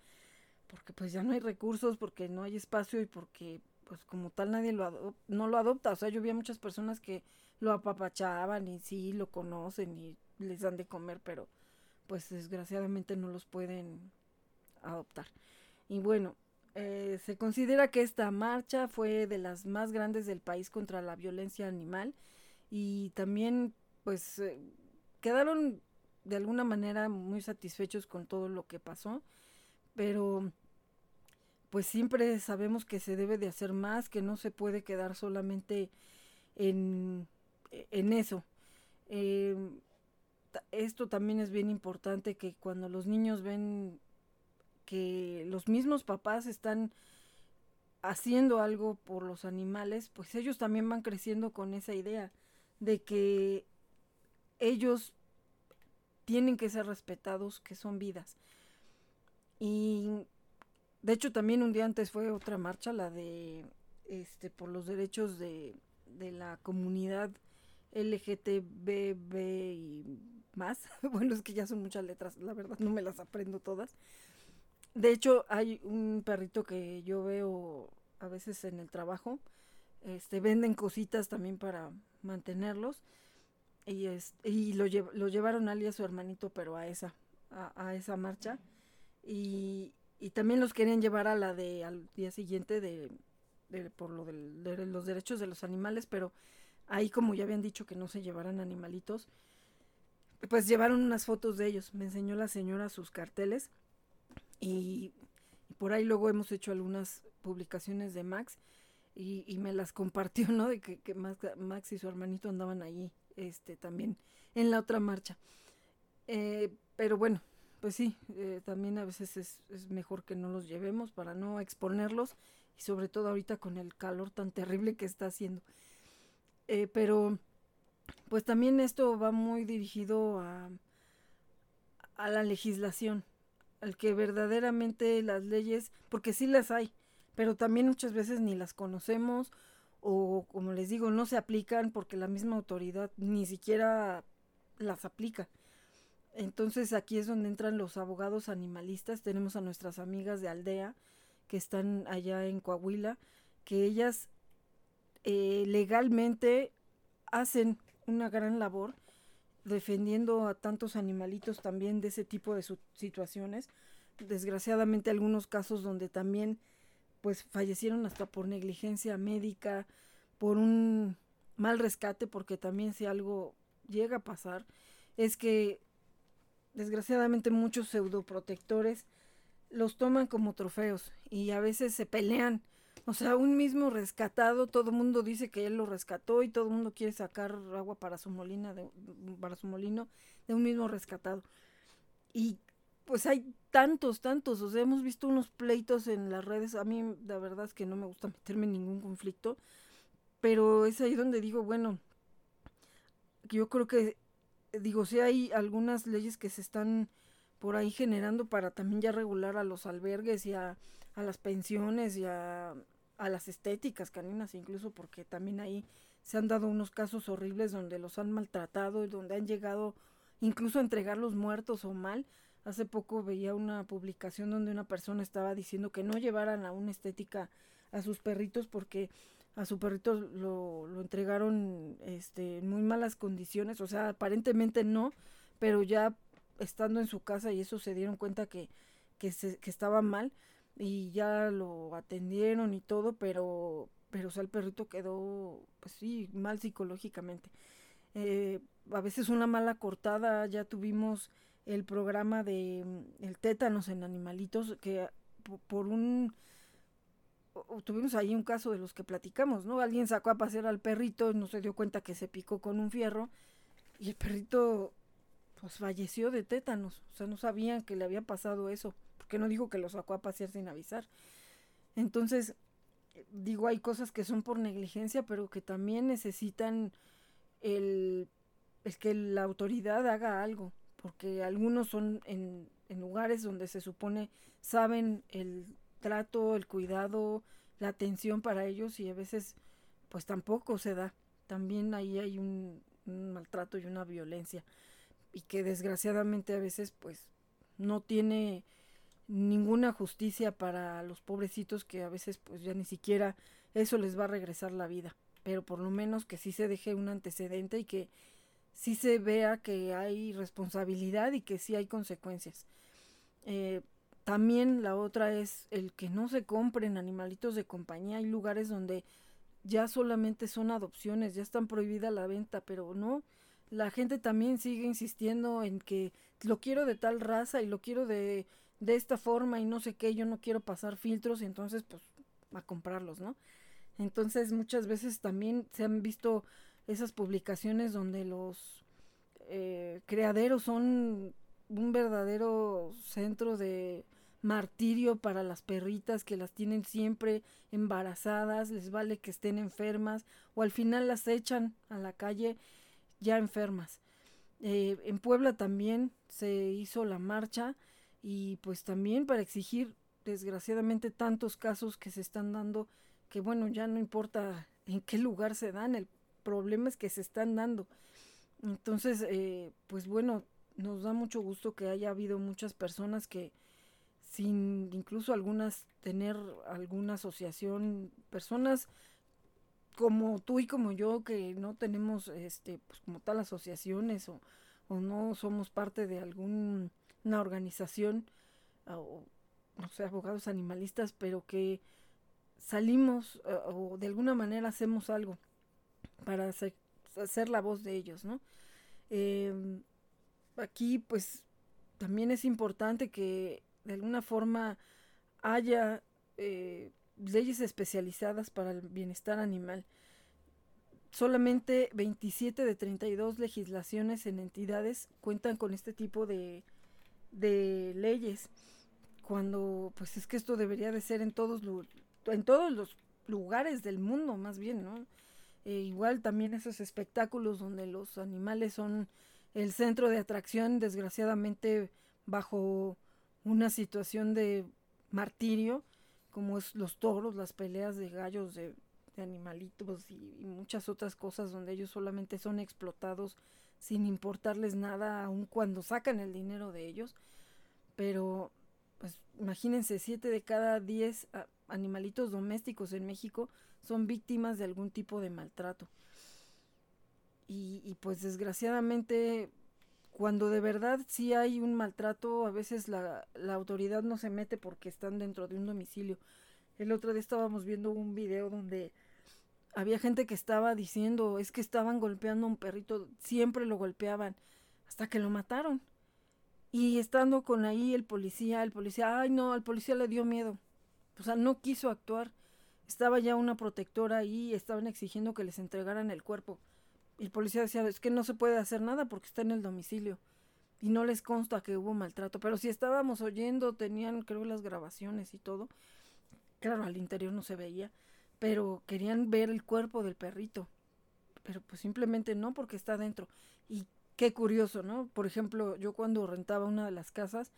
Porque pues ya no hay recursos, porque no hay espacio y porque pues como tal nadie lo no lo adopta. O sea, yo vi a muchas personas que lo apapachaban y sí lo conocen y les dan de comer, pero pues desgraciadamente no los pueden adoptar. Y bueno, eh, se considera que esta marcha fue de las más grandes del país contra la violencia animal y también pues eh, quedaron de alguna manera muy satisfechos con todo lo que pasó, pero pues siempre sabemos que se debe de hacer más, que no se puede quedar solamente en, en eso. Eh, esto también es bien importante que cuando los niños ven que los mismos papás están haciendo algo por los animales, pues ellos también van creciendo con esa idea de que ellos tienen que ser respetados, que son vidas. Y de hecho también un día antes fue otra marcha, la de este por los derechos de, de la comunidad LGTB y más. bueno, es que ya son muchas letras, la verdad no me las aprendo todas. De hecho, hay un perrito que yo veo a veces en el trabajo. Este, venden cositas también para mantenerlos. Y, es, y lo, lo llevaron a a su hermanito, pero a esa, a, esa marcha. Y, y, también los querían llevar a la de al día siguiente de, por lo de los derechos de los animales, pero ahí como ya habían dicho que no se llevaran animalitos, pues llevaron unas fotos de ellos. Me enseñó la señora sus carteles y, por ahí luego hemos hecho algunas publicaciones de Max y, me las compartió, ¿no? De que, que Max, y su hermanito andaban allí, este, también en la otra marcha. Eh, pero bueno, pues sí, eh, también a veces es, es, mejor que no los llevemos para no exponerlos y sobre todo ahorita con el calor tan terrible que está haciendo. Eh, pero pues también esto va muy dirigido a, a la legislación, al que verdaderamente las leyes, porque sí las hay, pero también muchas veces ni las conocemos o como les digo, no se aplican porque la misma autoridad ni siquiera las aplica. Entonces aquí es donde entran los abogados animalistas, tenemos a nuestras amigas de aldea que están allá en Coahuila, que ellas eh, legalmente hacen una gran labor defendiendo a tantos animalitos también de ese tipo de situaciones. Desgraciadamente algunos casos donde también pues fallecieron hasta por negligencia médica, por un mal rescate, porque también si algo llega a pasar, es que desgraciadamente muchos pseudoprotectores los toman como trofeos y a veces se pelean. O sea, un mismo rescatado, todo el mundo dice que él lo rescató y todo el mundo quiere sacar agua para su molina de, para su molino de un mismo rescatado. Y pues hay tantos, tantos, o sea, hemos visto unos pleitos en las redes, a mí la verdad es que no me gusta meterme en ningún conflicto, pero es ahí donde digo, bueno, yo creo que, digo, si hay algunas leyes que se están por ahí generando para también ya regular a los albergues y a, a las pensiones y a, a las estéticas caninas incluso, porque también ahí se han dado unos casos horribles donde los han maltratado y donde han llegado incluso a entregarlos muertos o mal, Hace poco veía una publicación donde una persona estaba diciendo que no llevaran a una estética a sus perritos porque a su perrito lo, lo entregaron este, en muy malas condiciones, o sea, aparentemente no, pero ya estando en su casa y eso se dieron cuenta que, que, se, que estaba mal y ya lo atendieron y todo, pero, pero o sea, el perrito quedó, pues sí, mal psicológicamente. Eh, a veces una mala cortada, ya tuvimos el programa de mm, el tétanos en animalitos que por un tuvimos ahí un caso de los que platicamos, ¿no? Alguien sacó a pasear al perrito, no se dio cuenta que se picó con un fierro y el perrito pues falleció de tétanos, o sea, no sabían que le había pasado eso, porque no dijo que lo sacó a pasear sin avisar. Entonces, digo, hay cosas que son por negligencia, pero que también necesitan el, el que la autoridad haga algo porque algunos son en, lugares donde se supone saben el trato, el cuidado, la atención para ellos y a veces pues tampoco se da. También ahí hay un, maltrato y una violencia y que desgraciadamente a veces pues no tiene ninguna justicia para los pobrecitos que a veces pues ya ni siquiera eso les va a regresar la vida, pero por lo menos que sí se deje un antecedente y que sí se vea que hay responsabilidad y que sí hay consecuencias. Eh, también la otra es el que no se compren animalitos de compañía. Hay lugares donde ya solamente son adopciones, ya están prohibida la venta, pero no. La gente también sigue insistiendo en que lo quiero de tal raza y lo quiero de, de esta forma y no sé qué, yo no quiero pasar filtros y entonces pues a comprarlos, ¿no? Entonces muchas veces también se han visto esas publicaciones donde los eh, creaderos son un verdadero centro de martirio para las perritas que las tienen siempre embarazadas, les vale que estén enfermas o al final las echan a la calle ya enfermas. Eh, en Puebla también se hizo la marcha y pues también para exigir desgraciadamente tantos casos que se están dando que bueno ya no importa en qué lugar se dan, el problemas que se están dando. Entonces, eh, pues bueno, nos da mucho gusto que haya habido muchas personas que sin incluso algunas tener alguna asociación, personas como tú y como yo que no tenemos este pues como tal asociaciones o, o no somos parte de alguna organización o no sé, abogados animalistas, pero que salimos eh, o de alguna manera hacemos algo para hacer, la voz de ellos, ¿no? Em, aquí pues también es importante que de alguna forma haya eh, leyes especializadas para el bienestar animal. Solamente 27 de 32 legislaciones en entidades cuentan con este tipo de, de leyes. Cuando, pues es que esto debería de ser en todos, en todos los lugares del mundo, más bien, ¿no? Eh, igual también esos espectáculos donde los animales son el centro de atracción, desgraciadamente bajo una situación de martirio, como es los toros, las peleas de gallos, de, animalitos y, muchas otras cosas donde ellos solamente son explotados sin importarles nada, aun cuando sacan el dinero de ellos. Pero, pues imagínense, siete de cada diez animalitos domésticos en México son víctimas de algún tipo de maltrato. Y, y, pues desgraciadamente cuando de verdad sí hay un maltrato, a veces la, la, autoridad no se mete porque están dentro de un domicilio. El otro día estábamos viendo un video donde había gente que estaba diciendo, es que estaban golpeando a un perrito, siempre lo golpeaban, hasta que lo mataron. Y estando con ahí el policía, el policía, ay no, al policía le dio miedo. O sea, no quiso actuar. Estaba ya una protectora ahí, estaban exigiendo que les entregaran el cuerpo. Y el policía decía, es que no se puede hacer nada porque está en el domicilio. Y no les consta que hubo maltrato. Pero si estábamos oyendo, tenían creo las grabaciones y todo. Claro, al interior no se veía. Pero querían ver el cuerpo del perrito. Pero pues simplemente no porque está adentro. Y qué curioso, ¿no? Por ejemplo, yo cuando rentaba una de las casas,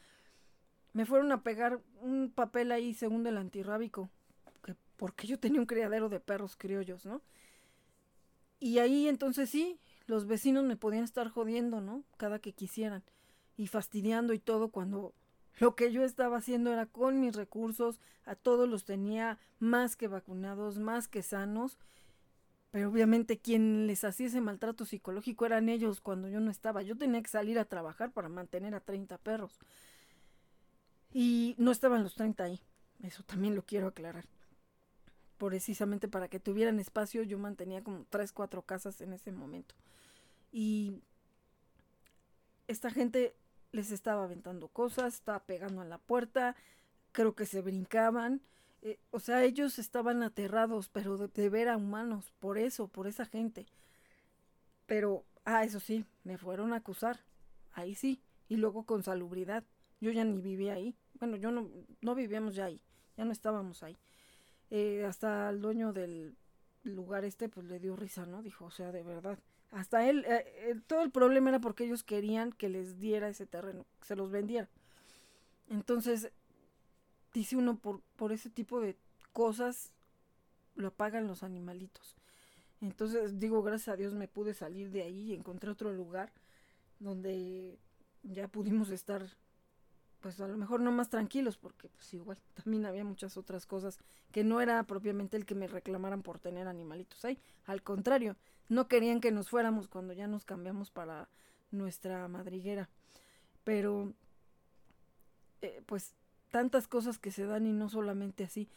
me fueron a pegar un papel ahí según el antirrábico. Que porque yo tenía un criadero de perros criollos, ¿no? Y ahí entonces sí, los vecinos me podían estar jodiendo, ¿no? Cada que quisieran. Y fastidiando y todo cuando lo que yo estaba haciendo era con mis recursos, a todos los tenía más que vacunados, más que sanos. Pero obviamente quien les hacía ese maltrato psicológico eran ellos cuando yo no estaba. Yo tenía que salir a trabajar para mantener a 30 perros. Y no estaban los 30 ahí. Eso también lo quiero aclarar precisamente para que tuvieran espacio, yo mantenía como tres, cuatro casas en ese momento. Y esta gente les estaba aventando cosas, estaba pegando a la puerta, creo que se brincaban. Eh, o sea, ellos estaban aterrados, pero de, ver a humanos, por eso, por esa gente. Pero, ah, eso sí, me fueron a acusar, ahí sí, y luego con salubridad. Yo ya ni vivía ahí. Bueno, yo no, no vivíamos ya ahí, ya no estábamos ahí. Eh, hasta el dueño del lugar este pues le dio risa, ¿no? Dijo, o sea, de verdad. Hasta él, eh, eh, todo el problema era porque ellos querían que les diera ese terreno, que se los vendiera. Entonces, dice uno, por, por ese tipo de cosas lo pagan los animalitos. Entonces, digo, gracias a Dios me pude salir de ahí y encontré otro lugar donde ya pudimos estar pues a lo mejor no más tranquilos, porque pues igual también había muchas otras cosas que no era propiamente el que me reclamaran por tener animalitos ahí. Al contrario, no querían que nos fuéramos cuando ya nos cambiamos para nuestra madriguera. Pero, eh, pues tantas cosas que se dan y no solamente así.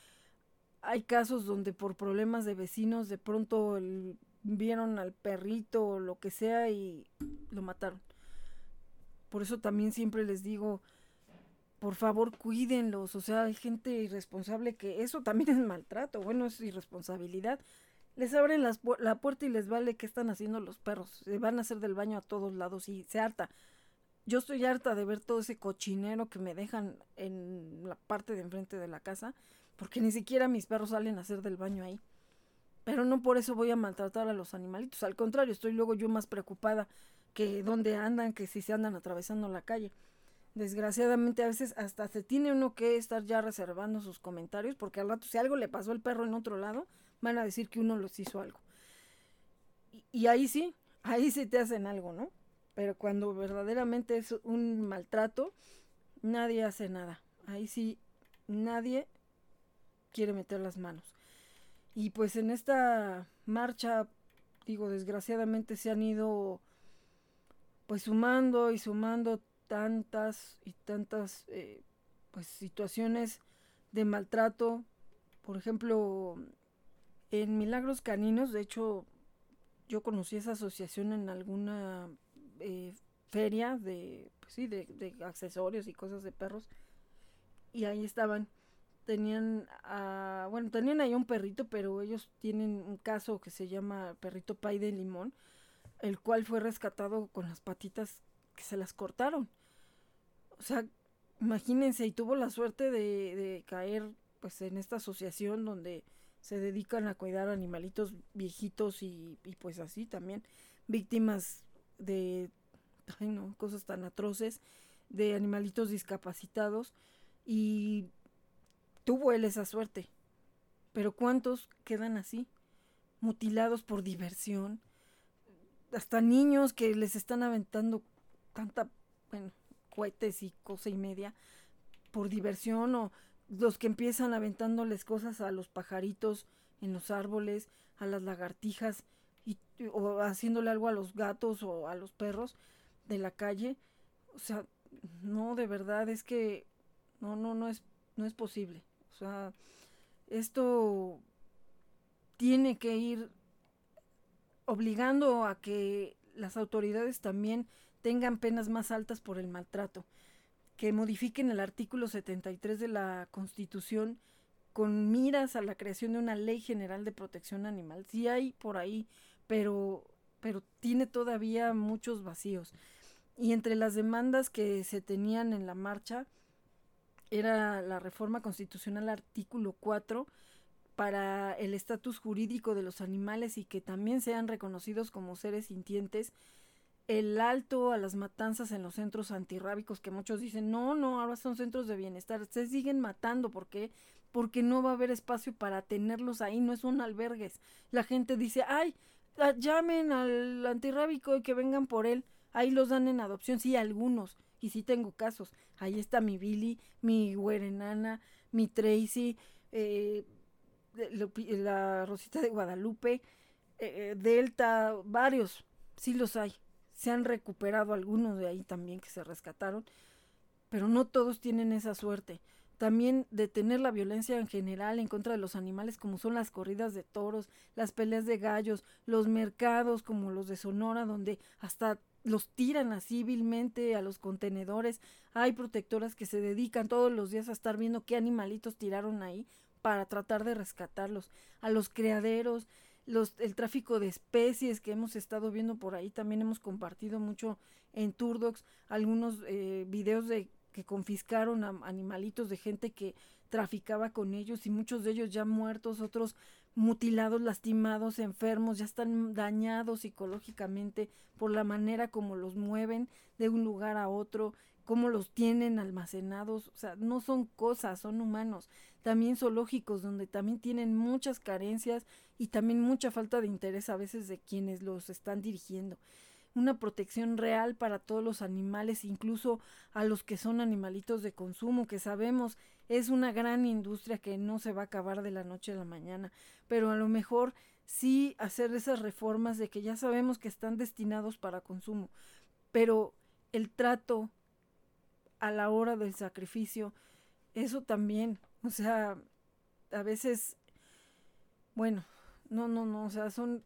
Hay casos donde por problemas de vecinos de pronto vieron al perrito o lo que sea y lo mataron. Por eso también siempre les digo, por favor cuídenlos, o sea, hay gente irresponsable que eso también es maltrato, bueno, es irresponsabilidad. Les abren la puerta y les vale qué están haciendo los perros, se van a hacer del baño a todos lados y se harta. Yo estoy harta de ver todo ese cochinero que me dejan en la parte de enfrente de la casa, porque ni siquiera mis perros salen a hacer del baño ahí. Pero no por eso voy a maltratar a los animalitos, al contrario, estoy luego yo más preocupada que dónde andan, que si se andan atravesando la calle desgraciadamente a veces hasta se tiene uno que estar ya reservando sus comentarios porque al rato si algo le pasó al perro en otro lado, van a decir que uno los hizo algo. Y, ahí sí, ahí sí te hacen algo, ¿no? Pero cuando verdaderamente es un maltrato, nadie hace nada. Ahí sí, nadie quiere meter las manos. Y pues en esta marcha, digo, desgraciadamente se han ido pues sumando y sumando tantas y tantas eh, pues situaciones de maltrato por ejemplo en Milagros Caninos de hecho yo conocí esa asociación en alguna eh, feria de pues sí de, de accesorios y cosas de perros y ahí estaban tenían, bueno, tenían ahí un perrito, pero ellos tienen un caso que se llama perrito pay de limón, el cual fue rescatado con las patitas que se las cortaron. O sea, imagínense, y tuvo la suerte de, de caer pues en esta asociación donde se dedican a cuidar animalitos viejitos y, y pues así también víctimas de ay no, cosas tan atroces de animalitos discapacitados y tuvo él esa suerte. Pero ¿cuántos quedan así? Mutilados por diversión. Hasta niños que les están aventando tanta, bueno, cohetes y cosa y media por diversión o los que empiezan aventándoles cosas a los pajaritos en los árboles, a las lagartijas y, o haciéndole algo a los gatos o a los perros de la calle. O sea, no, de verdad es que no, no, no es, no es posible. O sea, esto tiene que ir obligando a que las autoridades también tengan penas más altas por el maltrato, que modifiquen el artículo 73 de la Constitución con miras a la creación de una ley general de protección animal. Sí hay por ahí, pero, pero tiene todavía muchos vacíos. Y entre las demandas que se tenían en la marcha era la reforma constitucional artículo 4 para el estatus jurídico de los animales y que también sean reconocidos como seres sintientes, el alto a las matanzas en los centros antirrábicos que muchos dicen, no, no, ahora son centros de bienestar, se siguen matando, ¿por qué? Porque no va a haber espacio para tenerlos ahí, no son albergues. La gente dice, ay, ah, llamen al antirrábico y que vengan por él. Ahí los dan en adopción, sí, algunos. Y sí tengo casos. Ahí está mi Billy, mi Güerenana, mi Tracy, eh, la Rosita de Guadalupe, eh, eh, Delta, varios. Sí los hay. Se han recuperado algunos de ahí también que se rescataron. Pero no todos tienen esa suerte también detener la violencia en general en contra de los animales como son las corridas de toros, las peleas de gallos, los mercados como los de Sonora donde hasta los tiran así vilmente a los contenedores. Hay protectoras que se dedican todos los días a estar viendo qué animalitos tiraron ahí para tratar de rescatarlos. A los criaderos, los, el tráfico de especies que hemos estado viendo por ahí, también hemos compartido mucho en Turdox algunos eh, videos de que confiscaron a animalitos de gente que traficaba con ellos y muchos de ellos ya muertos, otros mutilados, lastimados, enfermos, ya están dañados psicológicamente por la manera como los mueven de un lugar a otro, cómo los tienen almacenados, o sea, no son cosas, son humanos, también zoológicos donde también tienen muchas carencias y también mucha falta de interés a veces de quienes los están dirigiendo. Una protección real para todos los animales, incluso a los que son animalitos de consumo, que sabemos es una gran industria que no se va a acabar de la noche a la mañana, pero a lo mejor sí hacer esas reformas de que ya sabemos que están destinados para consumo, pero el trato a la hora del sacrificio, eso también, o sea, a veces, bueno, no, no, no, o sea, son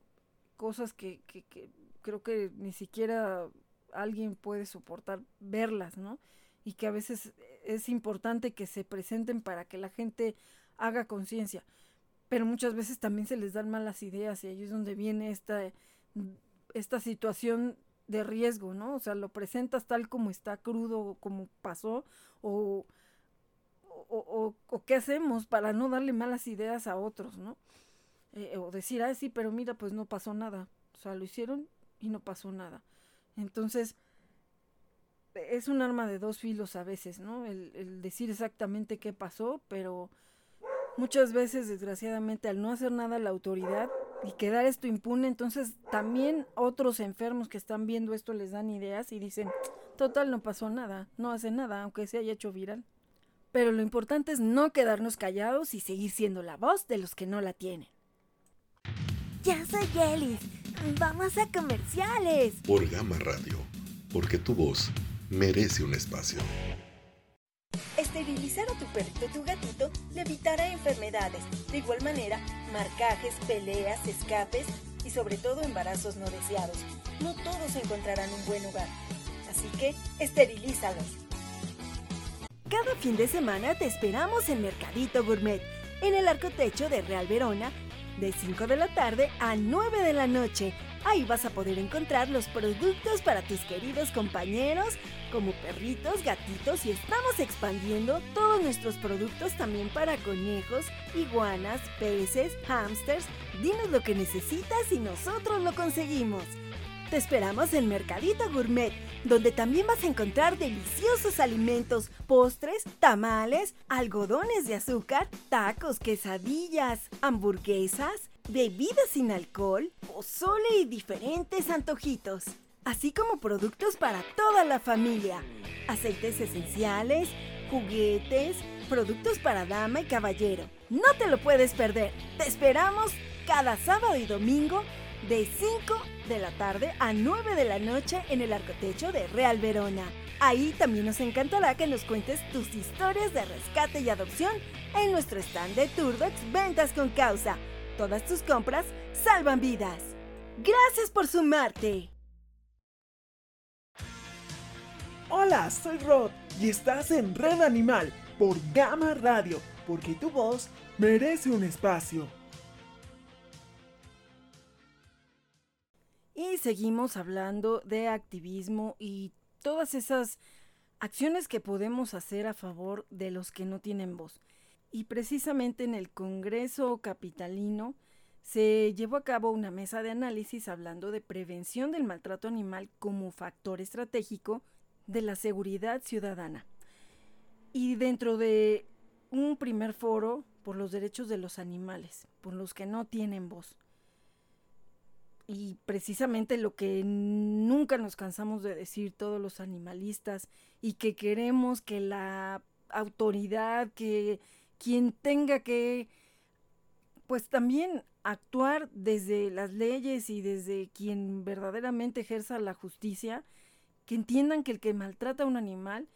cosas que, que, que creo que ni siquiera alguien puede soportar verlas, ¿no? Y que a veces es importante que se presenten para que la gente haga conciencia. Pero muchas veces también se les dan malas ideas y ahí es donde viene esta, esta situación de riesgo, ¿no? O sea, lo presentas tal como está crudo, como pasó, o, o, o, qué hacemos para no darle malas ideas a otros, ¿no? Eh, o decir, ah, sí, pero mira, pues no pasó nada. O sea, lo hicieron y no pasó nada. Entonces, es un arma de dos filos a veces, ¿no? El, decir exactamente qué pasó, pero muchas veces, desgraciadamente, al no hacer nada la autoridad y quedar esto impune, entonces también otros enfermos que están viendo esto les dan ideas y dicen, total, no pasó nada, no hace nada, aunque se haya hecho viral. Pero lo importante es no quedarnos callados y seguir siendo la voz de los que no la tienen. Ya soy Yelis Vamos a comerciales. Por Gama Radio, porque tu voz merece un espacio. Esterilizar a tu perrito o tu gatito le evitará enfermedades. De igual manera, marcajes, peleas, escapes y sobre todo embarazos no deseados. No todos encontrarán un buen hogar. Así que esterilízalos. Cada fin de semana te esperamos en Mercadito Gourmet, en el arco techo de Real Verona, de 5 de la tarde a 9 de la noche. Ahí vas a poder encontrar los productos para tus queridos compañeros, como perritos, gatitos y estamos expandiendo todos nuestros productos también para conejos, iguanas, peces, hámsters. Dinos lo que necesitas y nosotros lo conseguimos. Te esperamos en Mercadito Gourmet, donde también vas a encontrar deliciosos alimentos, postres, tamales, algodones de azúcar, tacos, quesadillas, hamburguesas, bebidas sin alcohol, pozole y diferentes antojitos, así como productos para toda la familia, aceites esenciales, juguetes, productos para dama y caballero. No te lo puedes perder. Te esperamos cada sábado y domingo de 5 de la tarde a 9 de la noche en el arcotecho de Real Verona. Ahí también nos encantará que nos cuentes tus historias de rescate y adopción en nuestro stand de Turdox Ventas con Causa. Todas tus compras salvan vidas. Gracias por sumarte. Hola, soy Rod y estás en Red Animal por Gama Radio, porque tu voz merece un espacio. Y seguimos hablando de activismo y todas esas acciones que podemos hacer a favor de los que no tienen voz. Y precisamente en el Congreso Capitalino se llevó a cabo una mesa de análisis hablando de prevención del maltrato animal como factor estratégico de la seguridad ciudadana. Y dentro de un primer foro por los derechos de los animales, por los que no tienen voz y precisamente lo que nunca nos cansamos de decir todos los animalistas y que queremos que la autoridad, que quien tenga que, pues también actuar desde las leyes y desde quien verdaderamente ejerza la justicia, que entiendan que el que maltrata a un animal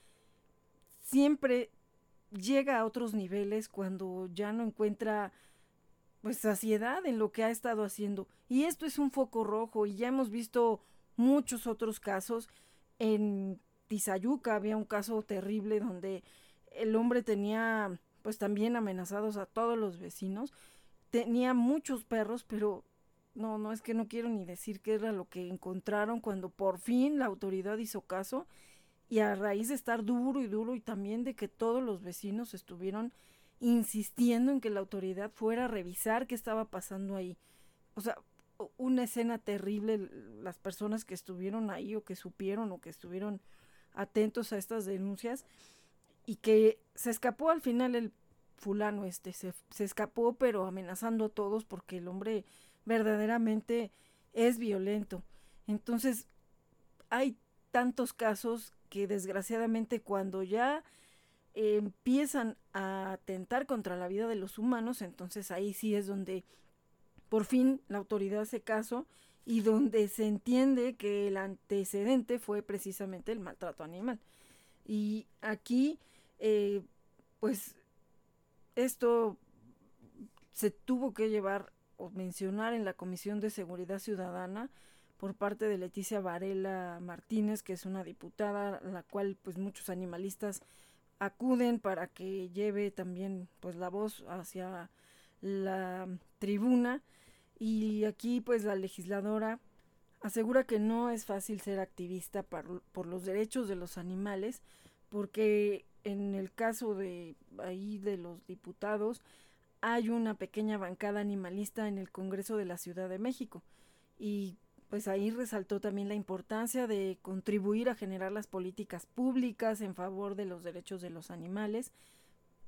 siempre llega a otros niveles cuando ya no encuentra pues saciedad en lo que ha estado haciendo. Y esto es un foco rojo y ya hemos visto muchos otros casos. En Tizayuca había un caso terrible donde el hombre tenía pues también amenazados a todos los vecinos. Tenía muchos perros, pero no, no es que no quiero ni decir qué era lo que encontraron cuando por fin la autoridad hizo caso y a raíz de estar duro y duro y también de que todos los vecinos estuvieron insistiendo en que la autoridad fuera a revisar qué estaba pasando ahí. O sea, una escena terrible, las personas que estuvieron ahí o que supieron o que estuvieron atentos a estas denuncias y que se escapó al final el fulano este, se, se escapó pero amenazando a todos porque el hombre verdaderamente es violento. Entonces, hay tantos casos que desgraciadamente cuando ya empiezan a atentar contra la vida de los humanos, entonces ahí sí es donde por fin la autoridad hace caso y donde se entiende que el antecedente fue precisamente el maltrato animal. Y aquí, eh, pues, esto se tuvo que llevar o mencionar en la Comisión de Seguridad Ciudadana por parte de Leticia Varela Martínez, que es una diputada, la cual pues muchos animalistas acuden para que lleve también pues la voz hacia la tribuna. Y aquí pues la legisladora asegura que no es fácil ser activista por los derechos de los animales porque en el caso de ahí de los diputados hay una pequeña bancada animalista en el Congreso de la Ciudad de México y pues ahí resaltó también la importancia de contribuir a generar las políticas públicas en favor de los derechos de los animales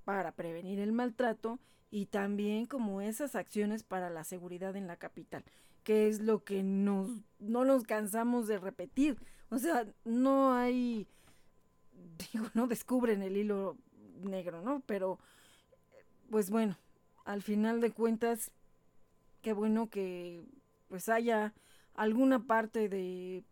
para prevenir el maltrato y también como esas acciones para la seguridad en la capital, que es lo que nos, no nos cansamos de repetir. O sea, no hay, digo, no descubren el hilo negro, ¿no? Pero, pues bueno, al final de cuentas, qué bueno que pues haya alguna parte de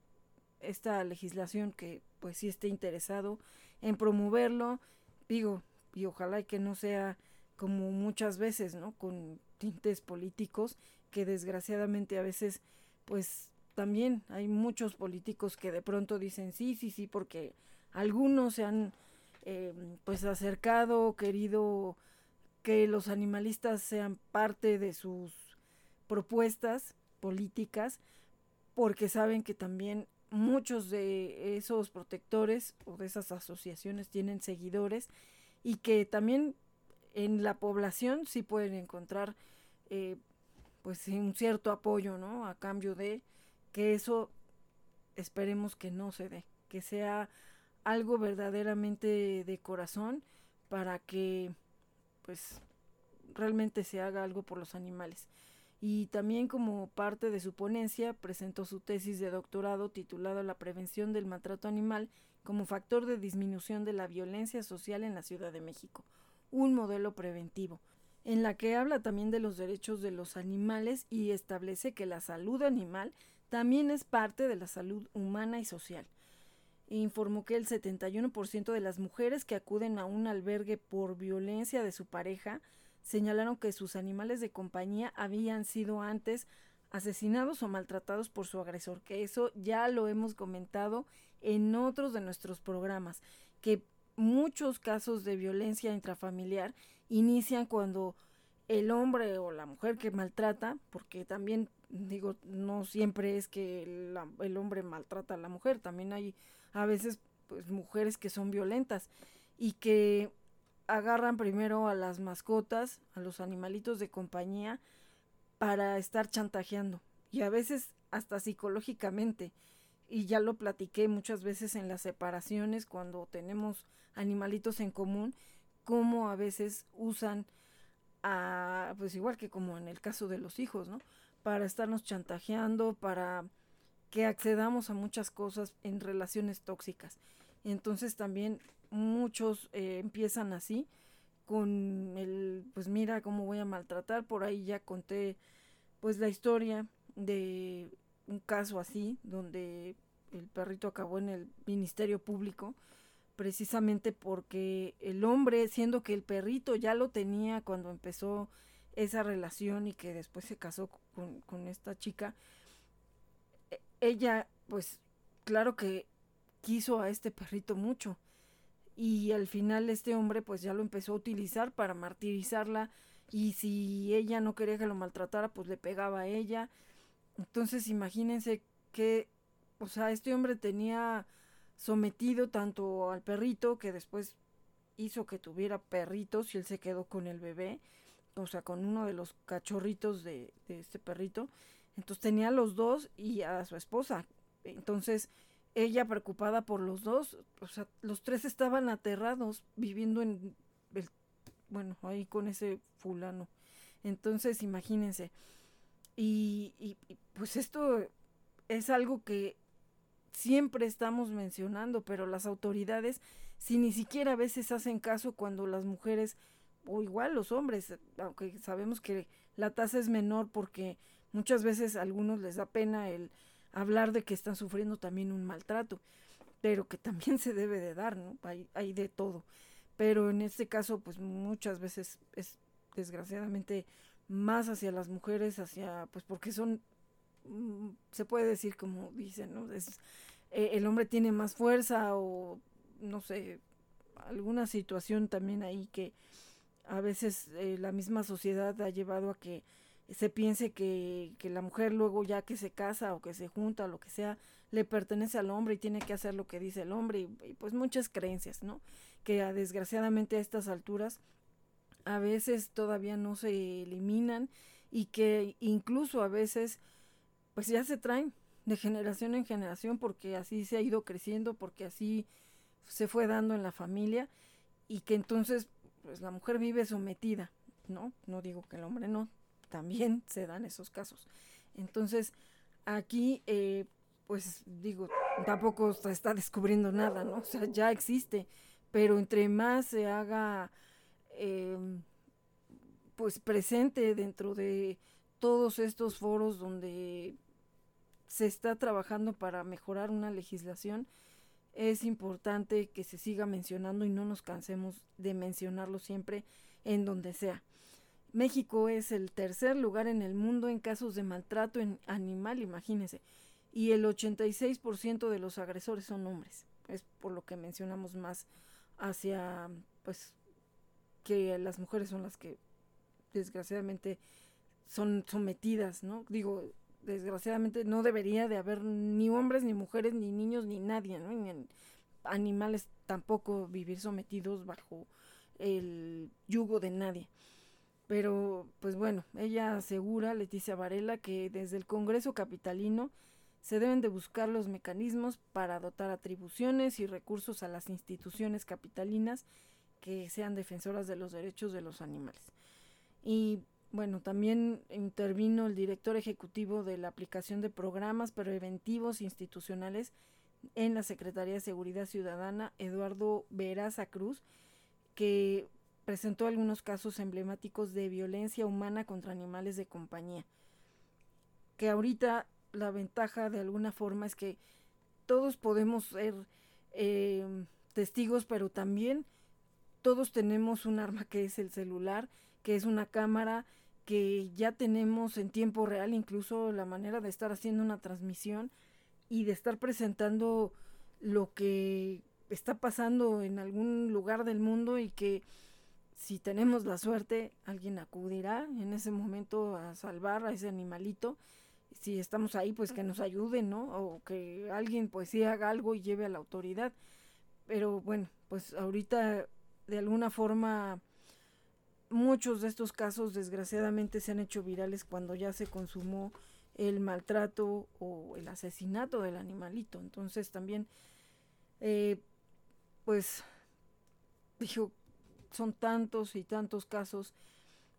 esta legislación que pues sí esté interesado en promoverlo, digo, y ojalá que no sea como muchas veces, ¿no? Con tintes políticos que desgraciadamente a veces pues también hay muchos políticos que de pronto dicen sí, sí, sí, porque algunos se han eh, pues acercado, querido que los animalistas sean parte de sus propuestas políticas, porque saben que también muchos de esos protectores o de esas asociaciones tienen seguidores y que también en la población sí pueden encontrar eh, pues un cierto apoyo, ¿no? A cambio de que eso esperemos que no se dé, que sea algo verdaderamente de corazón para que pues realmente se haga algo por los animales. Y también como parte de su ponencia presentó su tesis de doctorado titulado La prevención del maltrato animal como factor de disminución de la violencia social en la Ciudad de México, un modelo preventivo, en la que habla también de los derechos de los animales y establece que la salud animal también es parte de la salud humana y social. Informó que el 71% de las mujeres que acuden a un albergue por violencia de su pareja señalaron que sus animales de compañía habían sido antes asesinados o maltratados por su agresor, que eso ya lo hemos comentado en otros de nuestros programas, que muchos casos de violencia intrafamiliar inician cuando el hombre o la mujer que maltrata, porque también digo, no siempre es que el, hombre maltrata a la mujer, también hay a veces pues mujeres que son violentas y que agarran primero a las mascotas, a los animalitos de compañía para estar chantajeando y a veces hasta psicológicamente y ya lo platiqué muchas veces en las separaciones cuando tenemos animalitos en común, cómo a veces usan a, pues igual que como en el caso de los hijos, ¿no? Para estarnos chantajeando, para que accedamos a muchas cosas en relaciones tóxicas. Entonces también muchos eh, empiezan así, con el, pues mira cómo voy a maltratar, por ahí ya conté pues la historia de un caso así, donde el perrito acabó en el Ministerio Público, precisamente porque el hombre, siendo que el perrito ya lo tenía cuando empezó esa relación y que después se casó con, esta chica, ella, pues, claro que quiso a este perrito mucho. Y al final este hombre pues ya lo empezó a utilizar para martirizarla y si ella no quería que lo maltratara pues le pegaba a ella entonces imagínense que, o sea, este hombre tenía sometido tanto al perrito que después hizo que tuviera perritos y él se quedó con el bebé, o sea, con uno de los cachorritos de, de este perrito. Entonces tenía a los dos y a su esposa. Entonces ella preocupada por los dos, o sea, los tres estaban aterrados viviendo en el, bueno, ahí con ese fulano. Entonces imagínense. Y, pues esto es algo que siempre estamos mencionando, pero las autoridades, si ni siquiera a veces hacen caso cuando las mujeres, o igual los hombres, aunque sabemos que la tasa es menor porque muchas veces a algunos les da pena el hablar de que están sufriendo también un maltrato, pero que también se debe de dar, ¿no? Hay, hay de todo. Pero en este caso, pues muchas veces es desgraciadamente más hacia las mujeres, hacia, pues porque son, mm, se puede decir como dicen, ¿no? Es, eh, el hombre tiene más fuerza o, no sé, alguna situación también ahí que a veces eh, la misma sociedad ha llevado a que se piense que, que, la mujer luego ya que se casa o que se junta o lo que sea, le pertenece al hombre y tiene que hacer lo que dice el hombre y, y pues muchas creencias, ¿no? Que desgraciadamente a estas alturas a veces todavía no se eliminan y que incluso a veces pues ya se traen de generación en generación porque así se ha ido creciendo, porque así se fue dando en la familia y que entonces pues la mujer vive sometida, ¿no? No digo que el hombre no, también se dan esos casos. Entonces aquí eh, pues digo, tampoco se está descubriendo nada, ¿no? O sea, ya existe, pero entre más se haga Em, pues presente dentro de todos estos foros donde se está trabajando para mejorar una legislación, es importante que se siga mencionando y no nos cansemos de mencionarlo siempre en donde sea. México es el tercer lugar en el mundo en casos de maltrato en animal, imagínense, y el 86% de los agresores son hombres. Es por lo que mencionamos más hacia, pues, que las mujeres son las que desgraciadamente son sometidas, ¿no? Digo, desgraciadamente no debería de haber ni hombres, ni mujeres, ni niños, ni nadie, ¿no? Ni animales tampoco vivir sometidos bajo el yugo de nadie. Pero, pues bueno, ella asegura, Leticia Varela, que desde el Congreso Capitalino se deben de buscar los mecanismos para dotar atribuciones y recursos a las instituciones capitalinas que sean defensoras de los derechos de los animales. Y bueno, también intervino el director ejecutivo de la aplicación de programas preventivos institucionales en la Secretaría de Seguridad Ciudadana, Eduardo Veraza Cruz, que presentó algunos casos emblemáticos de violencia humana contra animales de compañía. Que ahorita la ventaja de alguna forma es que todos podemos ser eh, testigos, pero también todos tenemos un arma que es el celular, que es una cámara que ya tenemos en tiempo real, incluso la manera de estar haciendo una transmisión y de estar presentando lo que está pasando en algún lugar del mundo y que si tenemos la suerte, alguien acudirá en ese momento a salvar a ese animalito. Si estamos ahí, pues que nos ayude, ¿no? O que alguien pues sí haga algo y lleve a la autoridad. Pero bueno, pues ahorita de alguna forma muchos de estos casos desgraciadamente se han hecho virales cuando ya se consumó el maltrato o el asesinato del animalito. Entonces también, eh, pues, dijo, son tantos y tantos casos.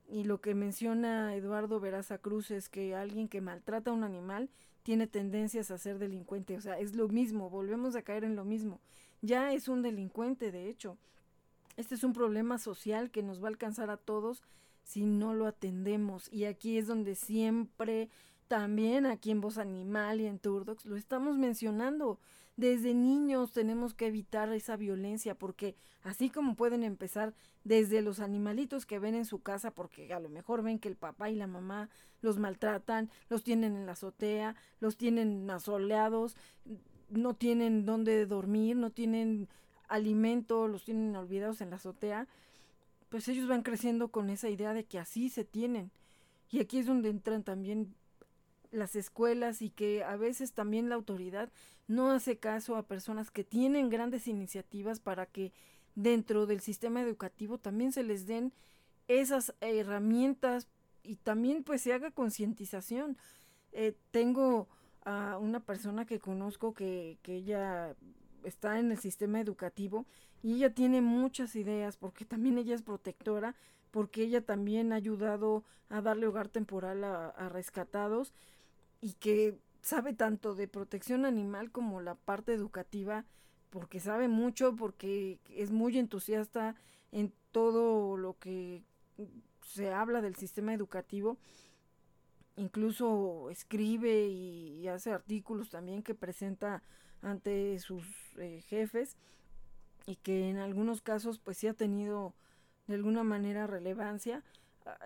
Y lo que menciona Eduardo Veraza Cruz es que alguien que maltrata a un animal tiene tendencias a ser delincuente. O sea, es lo mismo, volvemos a caer en lo mismo. Ya es un delincuente, de hecho. Este es un problema social que nos va a alcanzar a todos si no lo atendemos. Y aquí es donde siempre, también aquí en Voz Animal y en Turdox, lo estamos mencionando. Desde niños tenemos que evitar esa violencia porque así como pueden empezar desde los animalitos que ven en su casa porque a lo mejor ven que el papá y la mamá los maltratan, los tienen en la azotea, los tienen asoleados, no tienen dónde dormir, no tienen alimento, los tienen olvidados en la azotea, pues ellos van creciendo con esa idea de que así se tienen. Y aquí es donde entran también las escuelas y que a veces también la autoridad no hace caso a personas que tienen grandes iniciativas para que dentro del sistema educativo también se les den esas herramientas y también pues se haga concientización. Eh, tengo a una persona que conozco que, que ella está en el sistema educativo y ella tiene muchas ideas porque también ella es protectora, porque ella también ha ayudado a darle hogar temporal a, rescatados y que sabe tanto de protección animal como la parte educativa, porque sabe mucho, porque es muy entusiasta en todo lo que se habla del sistema educativo. Incluso escribe y hace artículos también que presenta ante sus eh, jefes y que en algunos casos pues sí ha tenido de alguna manera relevancia.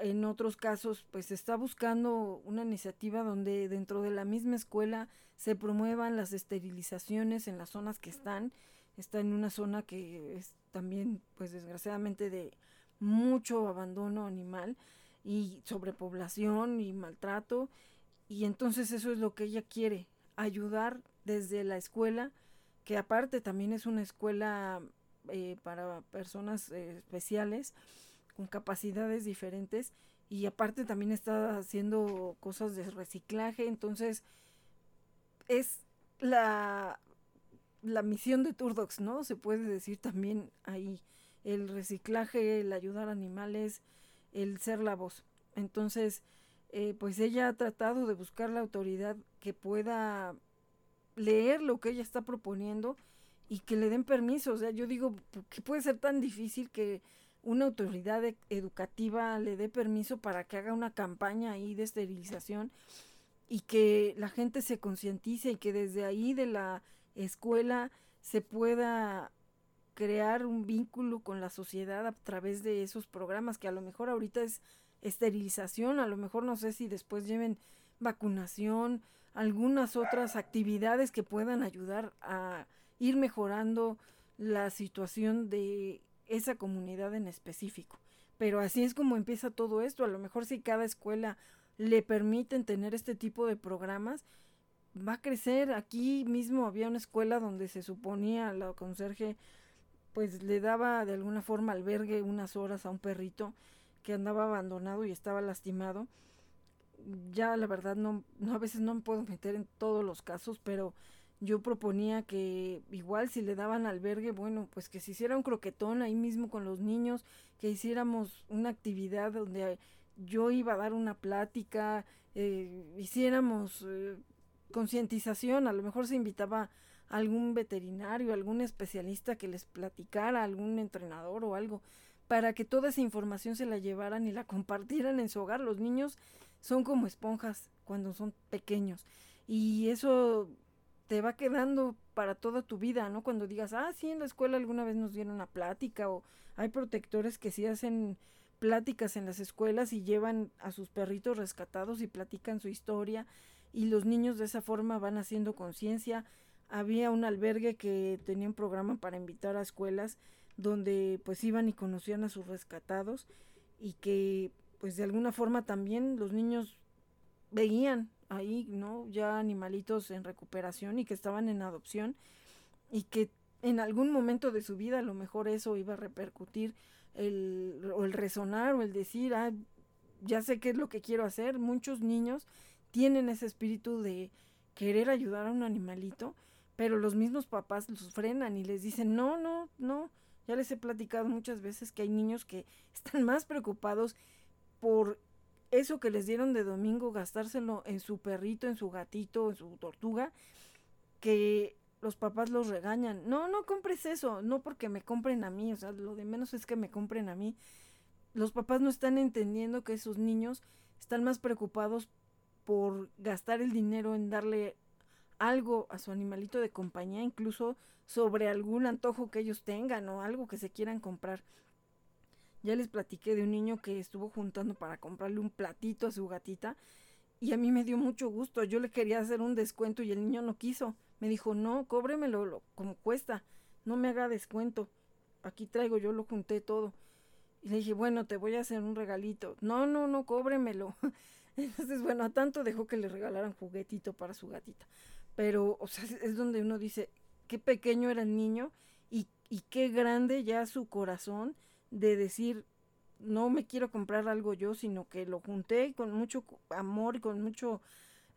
En otros casos pues está buscando una iniciativa donde dentro de la misma escuela se promuevan las esterilizaciones en las zonas que están. Está en una zona que es también pues desgraciadamente de mucho abandono animal y sobrepoblación y maltrato y entonces eso es lo que ella quiere ayudar desde la escuela, que aparte también es una escuela eh, para personas eh, especiales con capacidades diferentes y aparte también está haciendo cosas de reciclaje, entonces es la, la misión de Turdox, ¿no? Se puede decir también ahí el reciclaje, el ayudar a animales, el ser la voz. Entonces, eh, pues ella ha tratado de buscar la autoridad que pueda leer lo que ella está proponiendo y que le den permiso. O sea, yo digo, que puede ser tan difícil que una autoridad e-, educativa le dé permiso para que haga una campaña ahí de esterilización y que la gente se concientice y que desde ahí de la escuela se pueda crear un vínculo con la sociedad a través de esos programas que a lo mejor ahorita es esterilización, a lo mejor no sé si después lleven vacunación, algunas otras actividades que puedan ayudar a ir mejorando la situación de esa comunidad en específico. Pero así es como empieza todo esto. A lo mejor si cada escuela le permiten tener este tipo de programas, va a crecer. Aquí mismo había una escuela donde se suponía la conserje pues le daba de alguna forma albergue unas horas a un perrito que andaba abandonado y estaba lastimado. Ya la verdad no, no a veces no me puedo meter en todos los casos, pero yo proponía que igual si le daban albergue, bueno, pues que se hiciera un croquetón ahí mismo con los niños, que hiciéramos una actividad donde yo iba a dar una plática, eh, hiciéramos eh, concientización, a lo mejor se invitaba a algún veterinario, algún especialista que les platicara, algún entrenador o algo, para que toda esa información se la llevaran y la compartieran en su hogar. Los niños son como esponjas cuando son pequeños y eso te va quedando para toda tu vida, ¿no? Cuando digas, ah, sí, en la escuela alguna vez nos dieron una plática o hay protectores que sí hacen pláticas en las escuelas y llevan a sus perritos rescatados y platican su historia y los niños de esa forma van haciendo conciencia. Había un albergue que tenía un programa para invitar a escuelas donde pues iban y conocían a sus rescatados y que pues de alguna forma también los niños veían ahí, ¿no? Ya animalitos en recuperación y que estaban en adopción y que en algún momento de su vida a lo mejor eso iba a repercutir el, o el resonar o el decir, ah, ya sé qué es lo que quiero hacer. Muchos niños tienen ese espíritu de querer ayudar a un animalito, pero los mismos papás los frenan y les dicen, no, no, no. Ya les he platicado muchas veces que hay niños que están más preocupados por eso que les dieron de domingo, gastárselo en su perrito, en su gatito, en su tortuga, que los papás los regañan. No, no compres eso, no porque me compren a mí, o sea, lo de menos es que me compren a mí. Los papás no están entendiendo que esos niños están más preocupados por gastar el dinero en darle algo a su animalito de compañía, incluso sobre algún antojo que ellos tengan o algo que se quieran comprar. Ya les platiqué de un niño que estuvo juntando para comprarle un platito a su gatita y a mí me dio mucho gusto. Yo le quería hacer un descuento y el niño no quiso. Me dijo, no, cóbremelo lo, como cuesta, no me haga descuento. Aquí traigo, yo lo junté todo. Y le dije, bueno, te voy a hacer un regalito. No, no, no, cóbremelo. Entonces, bueno, a tanto dejó que le regalaran juguetito para su gatita. Pero, o sea, es donde uno dice, qué pequeño era el niño y, y qué grande ya su corazón de decir, no me quiero comprar algo yo, sino que lo junté con mucho amor y con mucho,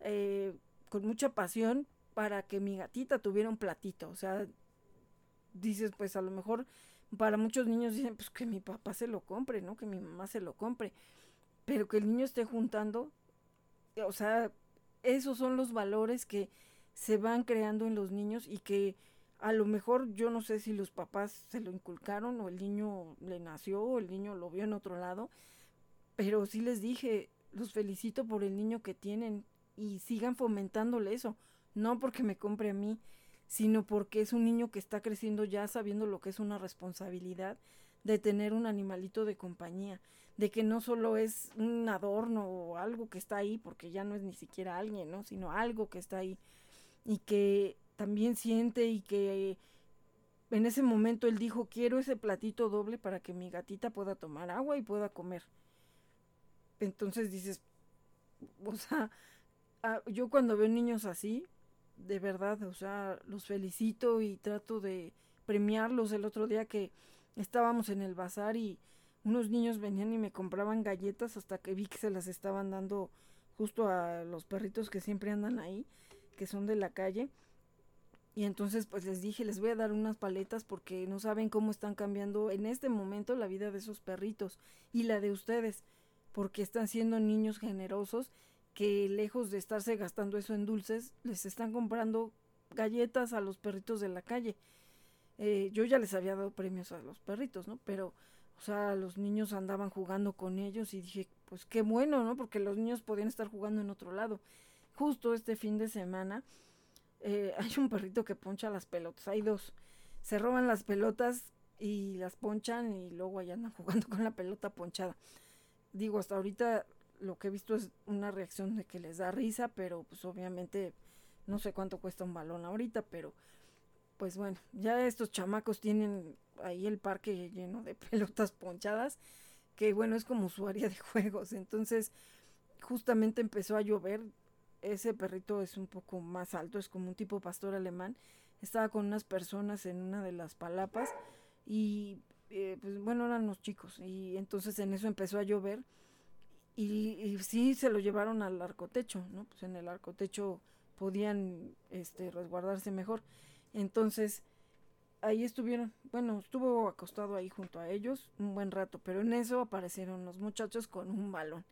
eh, con mucha pasión para que mi gatita tuviera un platito. O sea, dices, pues a lo mejor para muchos niños dicen, pues que mi papá se lo compre, ¿no? Que mi mamá se lo compre. Pero que el niño esté juntando, o sea, esos son los valores que se van creando en los niños y que a lo mejor yo no sé si los papás se lo inculcaron o el niño le nació o el niño lo vio en otro lado, pero sí les dije, los felicito por el niño que tienen y sigan fomentándole eso, no porque me compre a mí, sino porque es un niño que está creciendo ya sabiendo lo que es una responsabilidad de tener un animalito de compañía, de que no solo es un adorno o algo que está ahí, porque ya no es ni siquiera alguien, ¿no? sino algo que está ahí y que también siente y que en ese momento él dijo, quiero ese platito doble para que mi gatita pueda tomar agua y pueda comer. Entonces dices, o sea, ah, yo cuando veo niños así, de verdad, o sea, los felicito y trato de premiarlos. El otro día que estábamos en el bazar y unos niños venían y me compraban galletas hasta que vi que se las estaban dando justo a los perritos que siempre andan ahí, que son de la calle. Y entonces pues les dije, les voy a dar unas paletas porque no saben cómo están cambiando en este momento la vida de esos perritos y la de ustedes, porque están siendo niños generosos que lejos de estarse gastando eso en dulces, les están comprando galletas a los perritos de la calle. Eh, yo ya les había dado premios a los perritos, ¿no? Pero, o sea, los niños andaban jugando con ellos y dije, pues qué bueno, ¿no? Porque los niños podían estar jugando en otro lado. Justo este fin de semana eh, hay un perrito que poncha las pelotas, hay dos. Se roban las pelotas y las ponchan y luego allá andan jugando con la pelota ponchada. Digo, hasta ahorita lo que he visto es una reacción de que les da risa, pero pues obviamente no sé cuánto cuesta un balón ahorita, pero pues bueno, ya estos chamacos tienen ahí el parque lleno de pelotas ponchadas, que bueno, es como su área de juegos. Entonces, justamente empezó a llover. Ese perrito es un poco más alto, es como un tipo pastor alemán. Estaba con unas personas en una de las palapas y eh, pues bueno, eran los chicos. Y entonces en eso empezó a llover y, sí se lo llevaron al arcotecho, ¿no? Pues en el arcotecho podían este, resguardarse mejor. Entonces, ahí estuvieron, bueno, estuvo acostado ahí junto a ellos un buen rato, pero en eso aparecieron los muchachos con un balón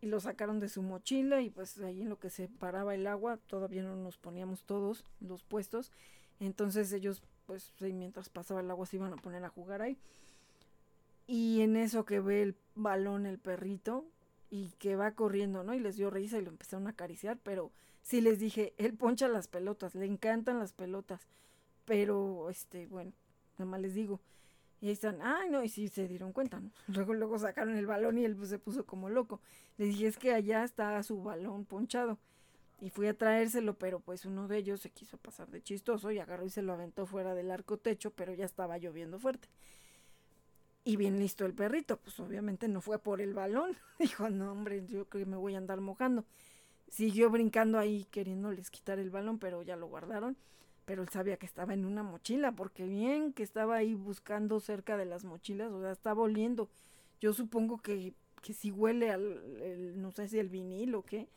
y lo sacaron de su mochila y pues ahí en lo que se paraba el agua todavía no nos poníamos todos los puestos, entonces ellos pues mientras pasaba el agua se iban a poner a jugar ahí y en eso que ve el balón el perrito y que va corriendo, ¿no? Y les dio risa y lo empezaron a acariciar, pero sí les dije, él poncha las pelotas, le encantan las pelotas pero, este, bueno, nada más les digo. Y están, ay, no, y sí se dieron cuenta, ¿no? Luego, luego sacaron el balón y él pues, se puso como loco. Le dije, es que allá está su balón ponchado. Y fui a traérselo, pero pues uno de ellos se quiso pasar de chistoso y agarró y se lo aventó fuera del arco techo, pero ya estaba lloviendo fuerte. Y bien listo el perrito, pues obviamente no fue por el balón. Dijo, no, hombre, yo creo que me voy a andar mojando. Siguió brincando ahí queriéndoles quitar el balón, pero ya lo guardaron pero él sabía que estaba en una mochila, porque bien que estaba ahí buscando cerca de las mochilas, o sea, estaba oliendo. Yo supongo que, que sí huele al, no sé si el vinil o qué,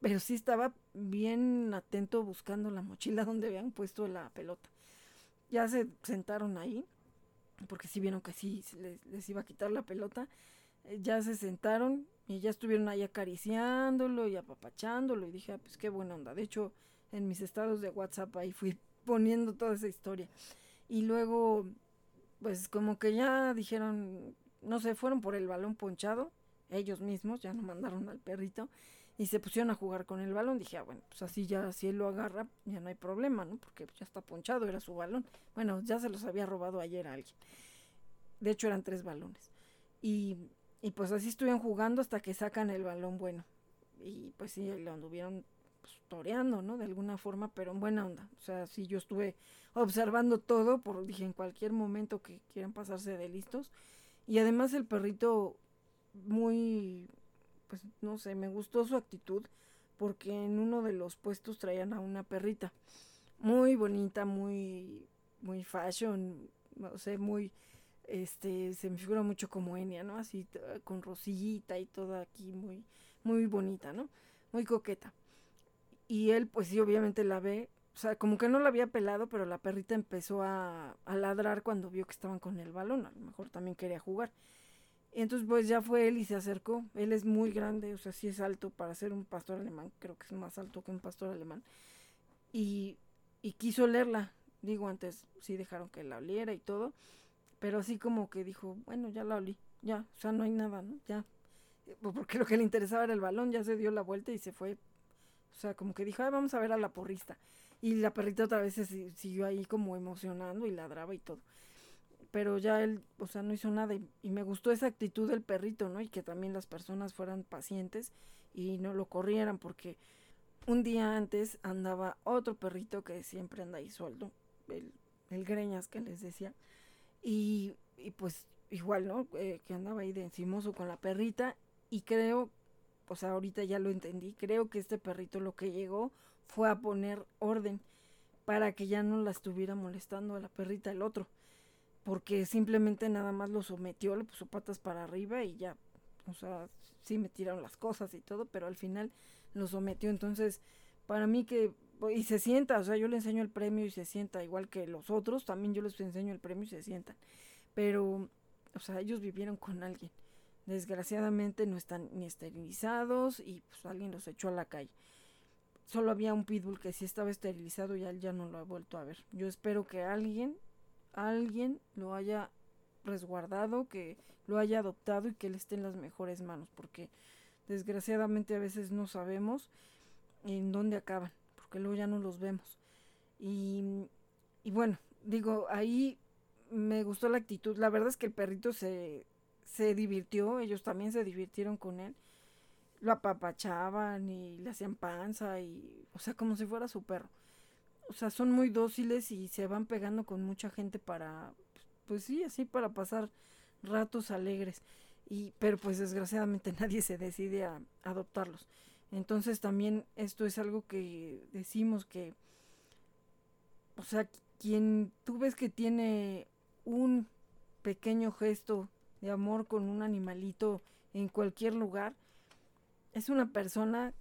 pero sí estaba bien atento buscando la mochila donde habían puesto la pelota. Ya se sentaron ahí, porque sí vieron que sí les, les iba a quitar la pelota. Eh, ya se sentaron y ya estuvieron ahí acariciándolo y apapachándolo y dije, ah, pues qué buena onda. De hecho, en mis estados de WhatsApp ahí fui poniendo toda esa historia. Y luego, pues como que ya dijeron, no sé, fueron por el balón ponchado, ellos mismos, ya no mandaron al perrito, y se pusieron a jugar con el balón. Dije, ah, bueno, pues así ya, si él lo agarra, ya no hay problema, ¿no? Porque ya está ponchado, era su balón. Bueno, ya se los había robado ayer a alguien. De hecho, eran tres balones. Y, y pues así estuvieron jugando hasta que sacan el balón bueno. Y pues sí, lo anduvieron pues, toreando, ¿no? De alguna forma, pero en buena onda. O sea, sí, yo estuve observando todo, por dije, en cualquier momento que quieran pasarse de listos. Y además el perrito muy, pues no sé, me gustó su actitud, porque en uno de los puestos traían a una perrita. Muy bonita, muy, muy fashion, no sé, muy, este, se me figura mucho como Enya, ¿no? Así con rosillita y toda aquí muy, muy bonita, ¿no? Muy coqueta. Y él, pues sí, obviamente la ve. O sea, como que no la había pelado, pero la perrita empezó a, a ladrar cuando vio que estaban con el balón. A lo mejor también quería jugar. Y entonces, pues ya fue él y se acercó. Él es muy grande, o sea, sí es alto para ser un pastor alemán. Creo que es más alto que un pastor alemán. Y, y quiso olerla. Digo, antes sí dejaron que la oliera y todo. Pero así como que dijo, bueno, ya la olí. Ya, o sea, no hay nada, ¿no? Ya. Porque lo que le interesaba era el balón, ya se dio la vuelta y se fue o sea, como que dijo, Ay, vamos a ver a la porrista. Y la perrita otra vez se siguió ahí como emocionando y ladraba y todo. Pero ya él, o sea, no hizo nada. Y, me gustó esa actitud del perrito, ¿no? Y que también las personas fueran pacientes y no lo corrieran, porque un día antes andaba otro perrito que siempre anda ahí suelto, el, el greñas que les decía. Y, y pues igual, ¿no? Eh, que andaba ahí de encimoso con la perrita. Y creo sea, ahorita ya lo entendí, creo que este perrito lo que llegó fue a poner orden para que ya no la estuviera molestando a la perrita el otro, porque simplemente nada más lo sometió, le puso patas para arriba y ya, o sea, sí me tiraron las cosas y todo, pero al final lo sometió, entonces, para mí que, y se sienta, o sea, yo le enseño el premio y se sienta, igual que los otros, también yo les enseño el premio y se sientan, pero, o sea, ellos vivieron con alguien Desgraciadamente no están ni esterilizados y pues alguien los echó a la calle. Solo había un pitbull que sí estaba esterilizado y él ya no lo ha vuelto a ver. Yo espero que alguien, alguien lo haya resguardado, que lo haya adoptado y que él esté en las mejores manos, porque desgraciadamente a veces no sabemos en dónde acaban, porque luego ya no los vemos. Y, y bueno, digo, ahí me gustó la actitud. La verdad es que el perrito se, se divirtió, ellos también se divirtieron con él. Lo apapachaban y le hacían panza y, o sea, como si fuera su perro. o sea, son muy dóciles y se van pegando con mucha gente para, pues sí, así para pasar ratos alegres. Y, pero pues desgraciadamente nadie se decide a, adoptarlos. Entonces también esto es algo que decimos que, o sea, quien tú ves que tiene un pequeño gesto de amor con un animalito en cualquier lugar, es una persona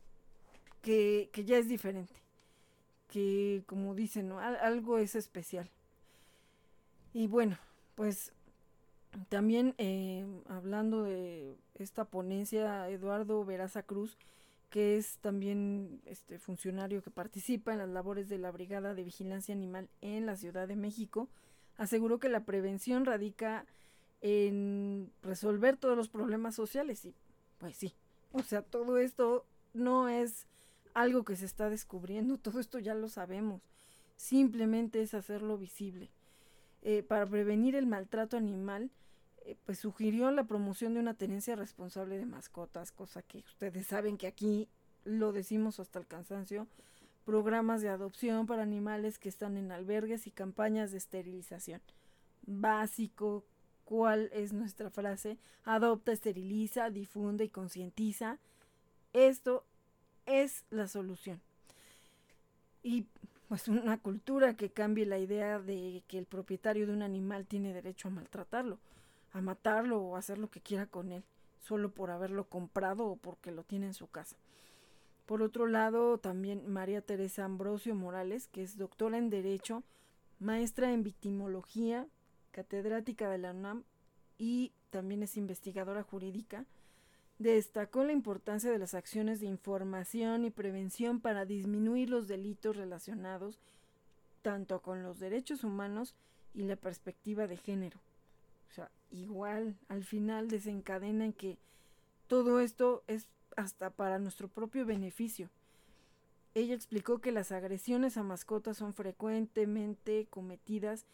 que, que ya es diferente, que como dicen, algo es especial. Y bueno, pues también eh, hablando de esta ponencia, Eduardo Veraza Cruz, que es también este funcionario que participa en las labores de la Brigada de Vigilancia Animal en la Ciudad de México, aseguró que la prevención radica en resolver todos los problemas sociales y pues sí, o sea, todo esto no es algo que se está descubriendo, todo esto ya lo sabemos, simplemente es hacerlo visible. Eh, para prevenir el maltrato animal, eh, pues sugirió la promoción de una tenencia responsable de mascotas, cosa que ustedes saben que aquí lo decimos hasta el cansancio, programas de adopción para animales que están en albergues y campañas de esterilización. Básico, ¿cuál es nuestra frase? Adopta, esteriliza, difunde y concientiza. Esto es la solución. Y pues una cultura que cambie la idea de que el propietario de un animal tiene derecho a maltratarlo a matarlo o hacer lo que quiera con él, solo por haberlo comprado o porque lo tiene en su casa. Por otro lado, también María Teresa Ambrosio Morales, que es doctora en Derecho, maestra en Victimología, catedrática de la UNAM y también es investigadora jurídica, destacó la importancia de las acciones de información y prevención para disminuir los delitos relacionados tanto con los derechos humanos y la perspectiva de género sea, igual al final desencadena en que todo esto es hasta para nuestro propio beneficio. Ella explicó que las agresiones a mascotas son frecuentemente cometidas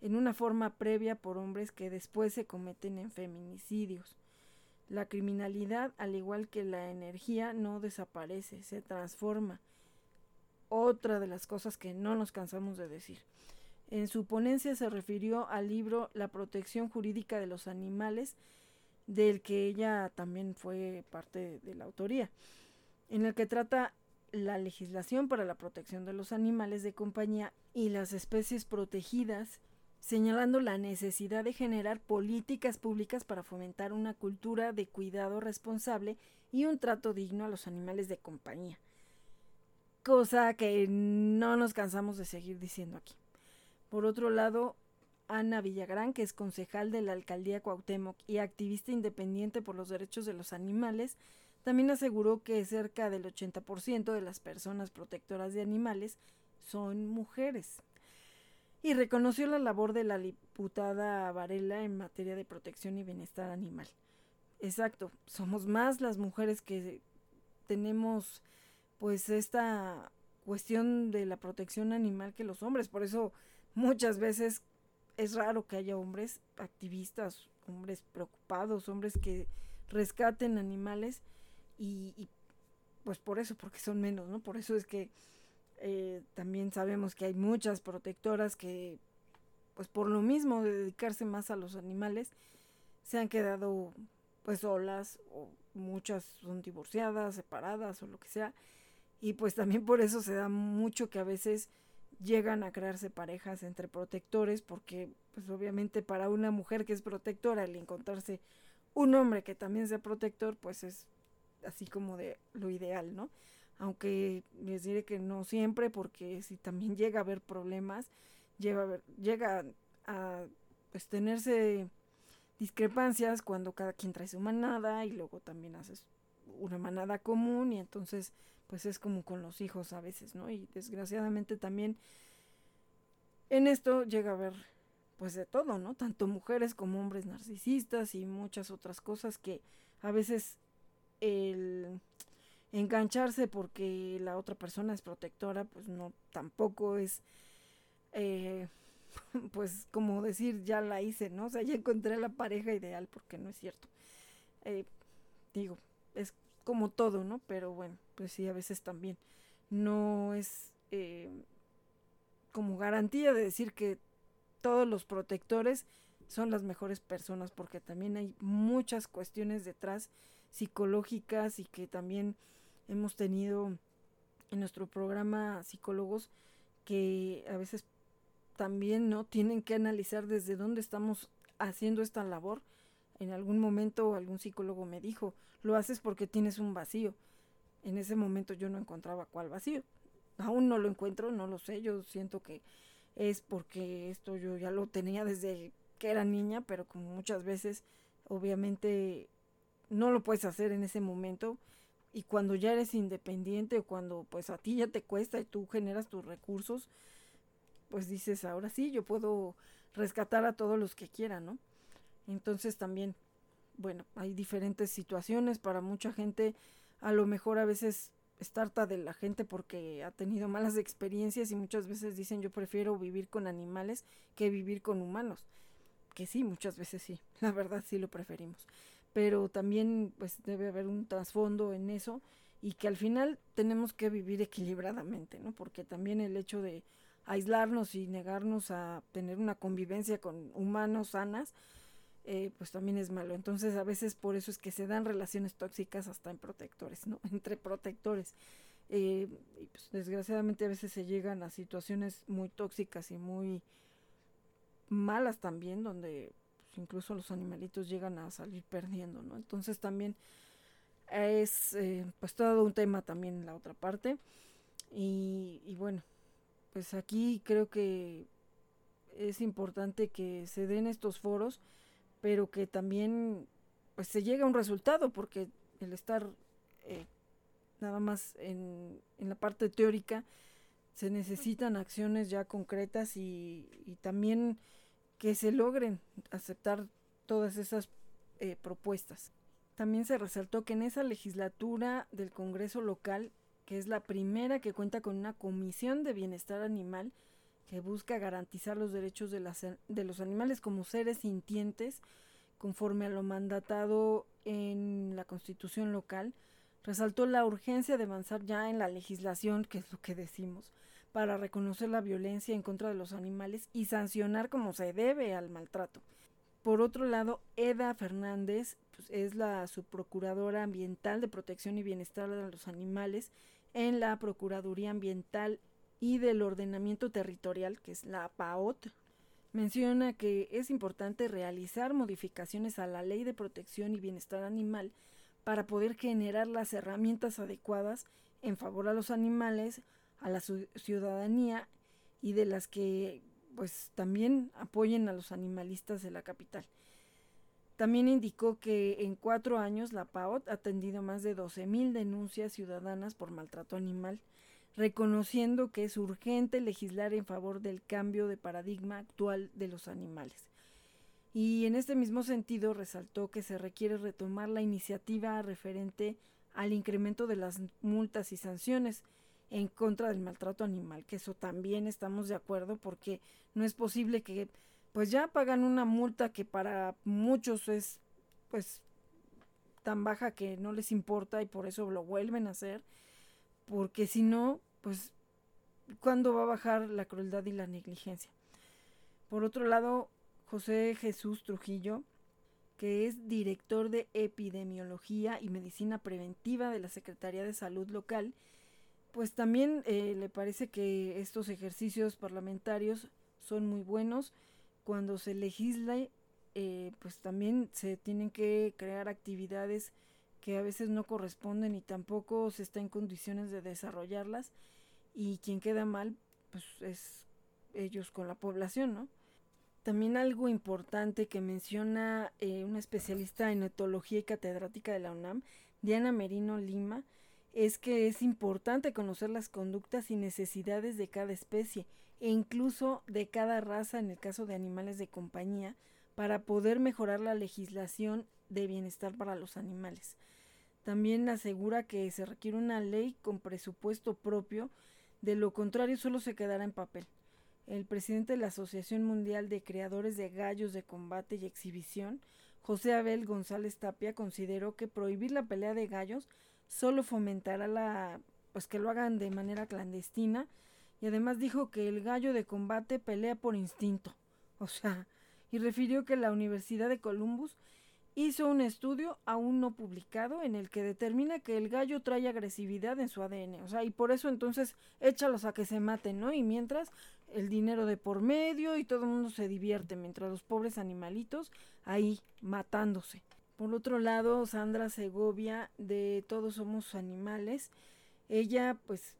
en una forma previa por hombres que después se cometen en feminicidios. La criminalidad, al igual que la energía, no desaparece, se transforma. Otra de las cosas que no nos cansamos de decir. En su ponencia se refirió al libro La protección jurídica de los animales, del que ella también fue parte de la autoría, en el que trata la legislación para la protección de los animales de compañía y las especies protegidas, señalando la necesidad de generar políticas públicas para fomentar una cultura de cuidado responsable y un trato digno a los animales de compañía. Cosa que no nos cansamos de seguir diciendo aquí. Por otro lado, Ana Villagrán, que es concejal de la alcaldía Cuauhtémoc y activista independiente por los derechos de los animales, también aseguró que cerca del 80% de las personas protectoras de animales son mujeres. Y reconoció la labor de la diputada Varela en materia de protección y bienestar animal. Exacto, somos más las mujeres que tenemos pues esta cuestión de la protección animal que los hombres, por eso muchas veces es raro que haya hombres activistas, hombres preocupados, hombres que rescaten animales y, pues por eso, porque son menos, ¿no? Por eso es que eh, también sabemos que hay muchas protectoras que, pues por lo mismo de dedicarse más a los animales, se han quedado pues solas o muchas son divorciadas, separadas o lo que sea. Y pues también por eso se da mucho que a veces llegan a crearse parejas entre protectores porque pues obviamente para una mujer que es protectora el encontrarse un hombre que también sea protector pues es así como de lo ideal, ¿no? Aunque les diré que no siempre porque si también llega a haber problemas, llega a, pues tenerse discrepancias cuando cada quien trae su manada y luego también haces una manada común y entonces pues es como con los hijos a veces, ¿no? Y desgraciadamente también en esto llega a haber pues de todo, ¿no? Tanto mujeres como hombres narcisistas y muchas otras cosas que a veces el engancharse porque la otra persona es protectora, pues no, tampoco es, eh, pues como decir, ya la hice, ¿no? O sea, ya encontré la pareja ideal, porque no es cierto. Eh, digo, es como todo, ¿no? Pero bueno, pues sí, a veces también no es, eh, como garantía de decir que todos los protectores son las mejores personas porque también hay muchas cuestiones detrás psicológicas y que también hemos tenido en nuestro programa psicólogos que a veces también no tienen que analizar desde dónde estamos haciendo esta labor. En algún momento algún psicólogo me dijo, lo haces porque tienes un vacío. En ese momento yo no encontraba cuál vacío. Aún no lo encuentro, no lo sé. Yo siento que es porque esto yo ya lo tenía desde que era niña, pero como muchas veces obviamente no lo puedes hacer en ese momento y cuando ya eres independiente o cuando pues a ti ya te cuesta y tú generas tus recursos, pues dices, ahora sí, yo puedo rescatar a todos los que quieran, ¿no? Entonces también, bueno, hay diferentes situaciones para mucha gente, a lo mejor a veces está harta de la gente porque ha tenido malas experiencias y muchas veces dicen yo prefiero vivir con animales que vivir con humanos. Que sí, muchas veces sí, la verdad sí lo preferimos pero también pues debe haber un trasfondo en eso y que al final tenemos que vivir equilibradamente, ¿no? Porque también el hecho de aislarnos y negarnos a tener una convivencia con humanos sanas, eh, pues también es malo. Entonces a veces por eso es que se dan relaciones tóxicas hasta en protectores, ¿no? Entre protectores. Eh, y pues desgraciadamente a veces se llegan a situaciones muy tóxicas y muy malas también, donde incluso los animalitos llegan a salir perdiendo, ¿no? Entonces también es eh, pues todo un tema también la otra parte y, bueno pues aquí creo que es importante que se den estos foros pero que también pues se llegue a un resultado porque el estar eh, nada más en, en, la parte teórica se necesitan acciones ya concretas y también que se logren aceptar todas esas eh, propuestas. También se resaltó que en esa legislatura del Congreso local, que es la primera que cuenta con una comisión de bienestar animal que busca garantizar los derechos de, las, de los animales como seres sintientes, conforme a lo mandatado en la constitución local, resaltó la urgencia de avanzar ya en la legislación, que es lo que decimos, para reconocer la violencia en contra de los animales y sancionar como se debe al maltrato. Por otro lado, Eda Fernández pues, es la subprocuradora ambiental de protección y bienestar de los animales en la Procuraduría Ambiental y del Ordenamiento Territorial, que es la PAOT. Menciona que es importante realizar modificaciones a la Ley de Protección y Bienestar Animal para poder generar las herramientas adecuadas en favor a los animales, a la ciudadanía y de las que pues también apoyen a los animalistas de la capital. También indicó que en cuatro años la PAOT ha atendido más de 12.000 denuncias ciudadanas por maltrato animal, reconociendo que es urgente legislar en favor del cambio de paradigma actual de los animales. Y en este mismo sentido resaltó que se requiere retomar la iniciativa referente al incremento de las multas y sanciones, en contra del maltrato animal, que eso también estamos de acuerdo porque no es posible que pues ya pagan una multa que para muchos es pues tan baja que no les importa y por eso lo vuelven a hacer, porque si no, pues ¿cuándo va a bajar la crueldad y la negligencia? Por otro lado, José Jesús Trujillo, que es director de epidemiología y medicina preventiva de la Secretaría de Salud local, pues también eh, le parece que estos ejercicios parlamentarios son muy buenos. Cuando se legisla, eh, pues también se tienen que crear actividades que a veces no corresponden y tampoco se está en condiciones de desarrollarlas. Y quien queda mal, pues es ellos con la población, ¿no? También algo importante que menciona eh, una especialista en etología y catedrática de la UNAM, Diana Merino Lima, es que es importante conocer las conductas y necesidades de cada especie e incluso de cada raza en el caso de animales de compañía para poder mejorar la legislación de bienestar para los animales. También asegura que se requiere una ley con presupuesto propio, de lo contrario solo se quedará en papel. El presidente de la Asociación Mundial de Creadores de Gallos de Combate y Exhibición, José Abel González Tapia, consideró que prohibir la pelea de gallos solo fomentará la pues que lo hagan de manera clandestina y además dijo que el gallo de combate pelea por instinto. O sea, y refirió que la Universidad de Columbus hizo un estudio aún no publicado en el que determina que el gallo trae agresividad en su ADN. O sea, y por eso entonces échalos a que se maten, ¿no? Y mientras el dinero de por medio y todo el mundo se divierte, mientras los pobres animalitos ahí matándose. Por otro lado, Sandra Segovia de Todos Somos Animales, ella pues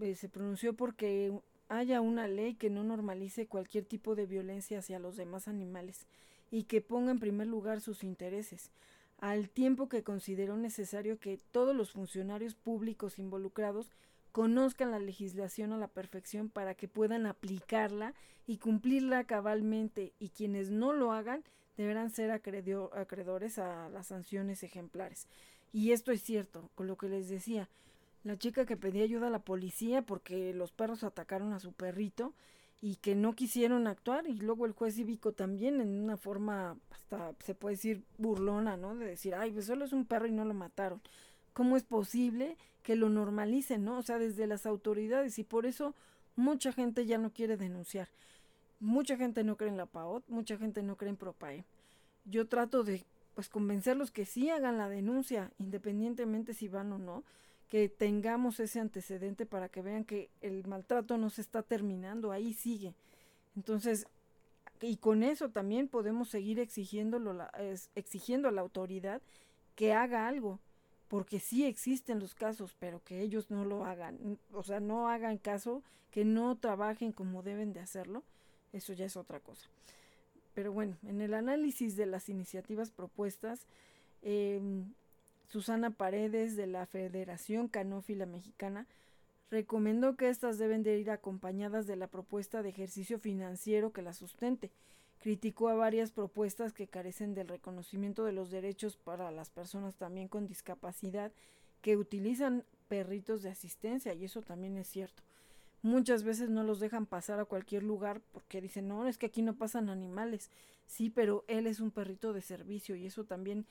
eh, se pronunció porque haya una ley que no normalice cualquier tipo de violencia hacia los demás animales y que ponga en primer lugar sus intereses, al tiempo que consideró necesario que todos los funcionarios públicos involucrados conozcan la legislación a la perfección para que puedan aplicarla y cumplirla cabalmente y quienes no lo hagan deberán ser acreedores a las sanciones ejemplares. Y esto es cierto, con lo que les decía, la chica que pedía ayuda a la policía porque los perros atacaron a su perrito y que no quisieron actuar y luego el juez cívico también en una forma hasta se puede decir burlona, ¿no? De decir, ay, pues solo es un perro y no lo mataron. ¿Cómo es posible que lo normalicen, no? O sea, desde las autoridades y por eso mucha gente ya no quiere denunciar. Mucha gente no cree en la PAOT, mucha gente no cree en PROPAE. Yo trato de pues convencerlos que sí hagan la denuncia, independientemente si van o no, que tengamos ese antecedente para que vean que el maltrato no se está terminando, ahí sigue. Entonces, y con eso también podemos seguir exigiéndolo, exigiendo a la autoridad que haga algo, porque sí existen los casos, pero que ellos no lo hagan, o sea, no hagan caso, que no trabajen como deben de hacerlo, eso ya es otra cosa. Pero bueno, en el análisis de las iniciativas propuestas, eh, Susana Paredes de la Federación Canófila Mexicana recomendó que éstas deben de ir acompañadas de la propuesta de ejercicio financiero que la sustente. Criticó a varias propuestas que carecen del reconocimiento de los derechos para las personas también con discapacidad que utilizan perritos de asistencia y eso también es cierto. Muchas veces no los dejan pasar a cualquier lugar porque dicen, no, es que aquí no pasan animales. Sí, pero él es un perrito de servicio y eso también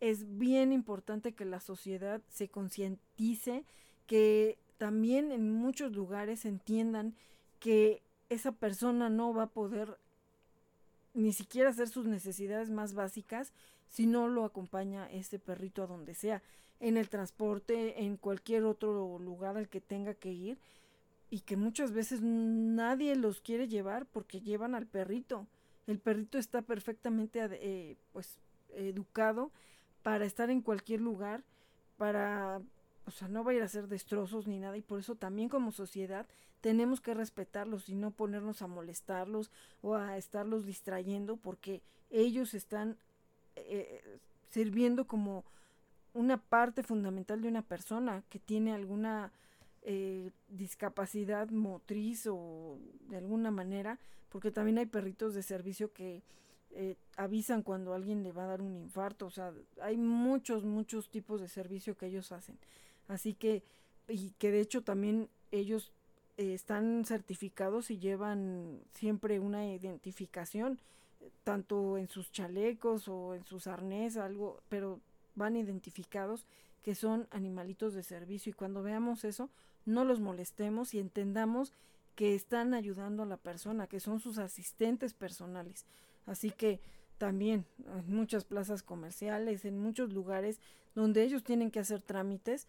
es bien importante que la sociedad se concientice, que también en muchos lugares entiendan que esa persona no va a poder ni siquiera hacer sus necesidades más básicas si no lo acompaña ese perrito a donde sea, en el transporte, en cualquier otro lugar al que tenga que ir y que muchas veces nadie los quiere llevar porque llevan al perrito. El perrito está perfectamente eh, pues educado para estar en cualquier lugar, para, o sea, no va a ir a hacer destrozos ni nada y por eso también como sociedad tenemos que respetarlos y no ponernos a molestarlos o a estarlos distrayendo porque ellos están eh, sirviendo como una parte fundamental de una persona que tiene alguna eh, discapacidad motriz o de alguna manera, porque también hay perritos de servicio que eh, avisan cuando alguien le va a dar un infarto, o sea, hay muchos, muchos tipos de servicio que ellos hacen. Así que, y que de hecho también ellos eh, están certificados y llevan siempre una identificación, tanto en sus chalecos o en sus arnés, algo, pero van identificados que son animalitos de servicio y cuando veamos eso, no los molestemos y entendamos que están ayudando a la persona, que son sus asistentes personales. Así que también en muchas plazas comerciales, en muchos lugares donde ellos tienen que hacer trámites,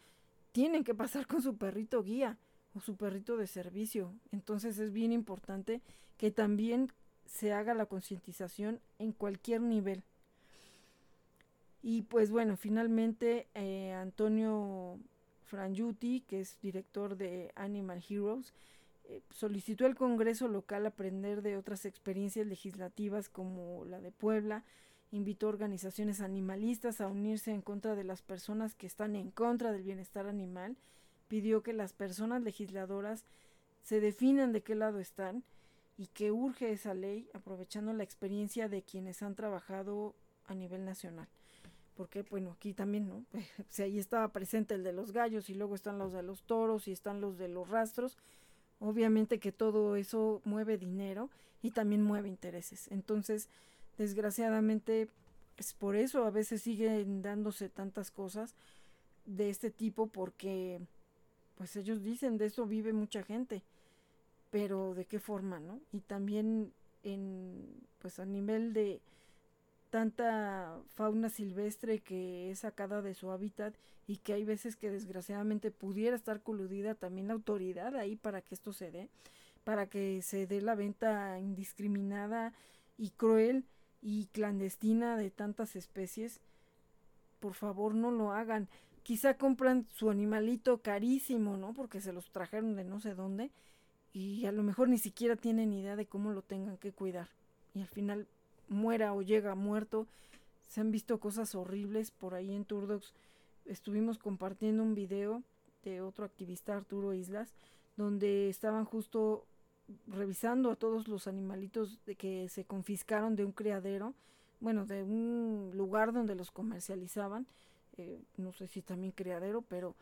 tienen que pasar con su perrito guía o su perrito de servicio. Entonces es bien importante que también se haga la concientización en cualquier nivel. Y pues bueno, finalmente eh, Antonio Frangiuti, que es director de Animal Heroes, eh, solicitó al Congreso local aprender de otras experiencias legislativas como la de Puebla, invitó a organizaciones animalistas a unirse en contra de las personas que están en contra del bienestar animal, pidió que las personas legisladoras se definan de qué lado están y que urge esa ley aprovechando la experiencia de quienes han trabajado a nivel nacional. Porque, bueno, aquí también, ¿no? si ahí estaba presente el de los gallos y luego están los de los toros y están los de los rastros, Obviamente que todo eso mueve dinero y también mueve intereses. Entonces, desgraciadamente, es por eso a veces siguen dándose tantas cosas de este tipo porque pues ellos dicen de eso vive mucha gente. pero de qué forma, ¿no? Y también en, pues a nivel de tanta fauna silvestre que es sacada de su hábitat y que hay veces que desgraciadamente pudiera estar coludida también la autoridad ahí para que esto se dé, para que se dé la venta indiscriminada y cruel y clandestina de tantas especies, por favor no lo hagan. Quizá compran su animalito carísimo, ¿no? Porque se los trajeron de no sé dónde y a lo mejor ni siquiera tienen idea de cómo lo tengan que cuidar. Y al final muera o llega muerto. Se han visto cosas horribles por ahí en Turdox. Estuvimos compartiendo un video de otro activista, Arturo Islas, donde estaban justo revisando a todos los animalitos de que se confiscaron de un criadero, bueno, de un lugar donde los comercializaban, eh, no sé si también criadero, pero,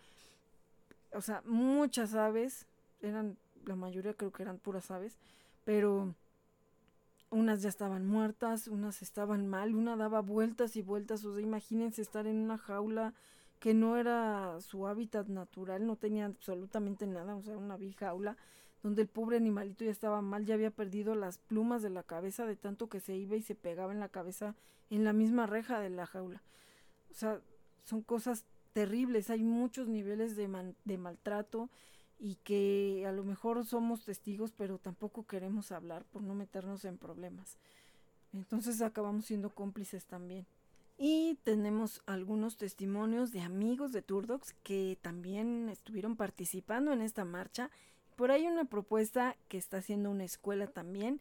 o sea, muchas aves, eran, la mayoría creo que eran puras aves, pero unas ya estaban muertas, unas estaban mal, una daba vueltas y vueltas, o sea, imagínense estar en una jaula que no era su hábitat natural, no tenía absolutamente nada, o sea, una jaula donde el pobre animalito ya estaba mal, ya había perdido las plumas de la cabeza de tanto que se iba y se pegaba en la cabeza en la misma reja de la jaula. O sea, son cosas terribles, hay muchos niveles de, de maltrato y que a lo mejor somos testigos, pero tampoco queremos hablar por no meternos en problemas. Entonces acabamos siendo cómplices también. Y tenemos algunos testimonios de amigos de Turdox que también estuvieron participando en esta marcha. Por ahí una propuesta que está haciendo una escuela también,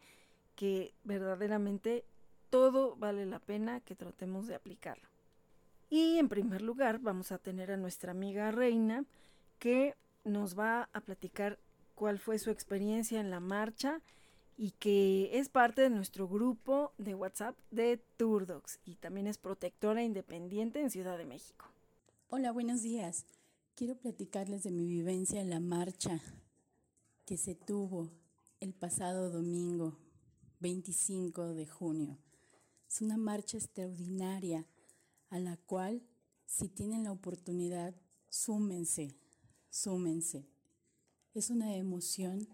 que verdaderamente todo vale la pena que tratemos de aplicarlo. Y en primer lugar vamos a tener a nuestra amiga Reina, que nos va a platicar cuál fue su experiencia en la marcha y que es parte de nuestro grupo de WhatsApp de Turdox y también es protectora independiente en Ciudad de México. Hola, buenos días. Quiero platicarles de mi vivencia en la marcha que se tuvo el pasado domingo 25 de junio. Es una marcha extraordinaria a la cual, si tienen la oportunidad, súmense, súmense. Es una emoción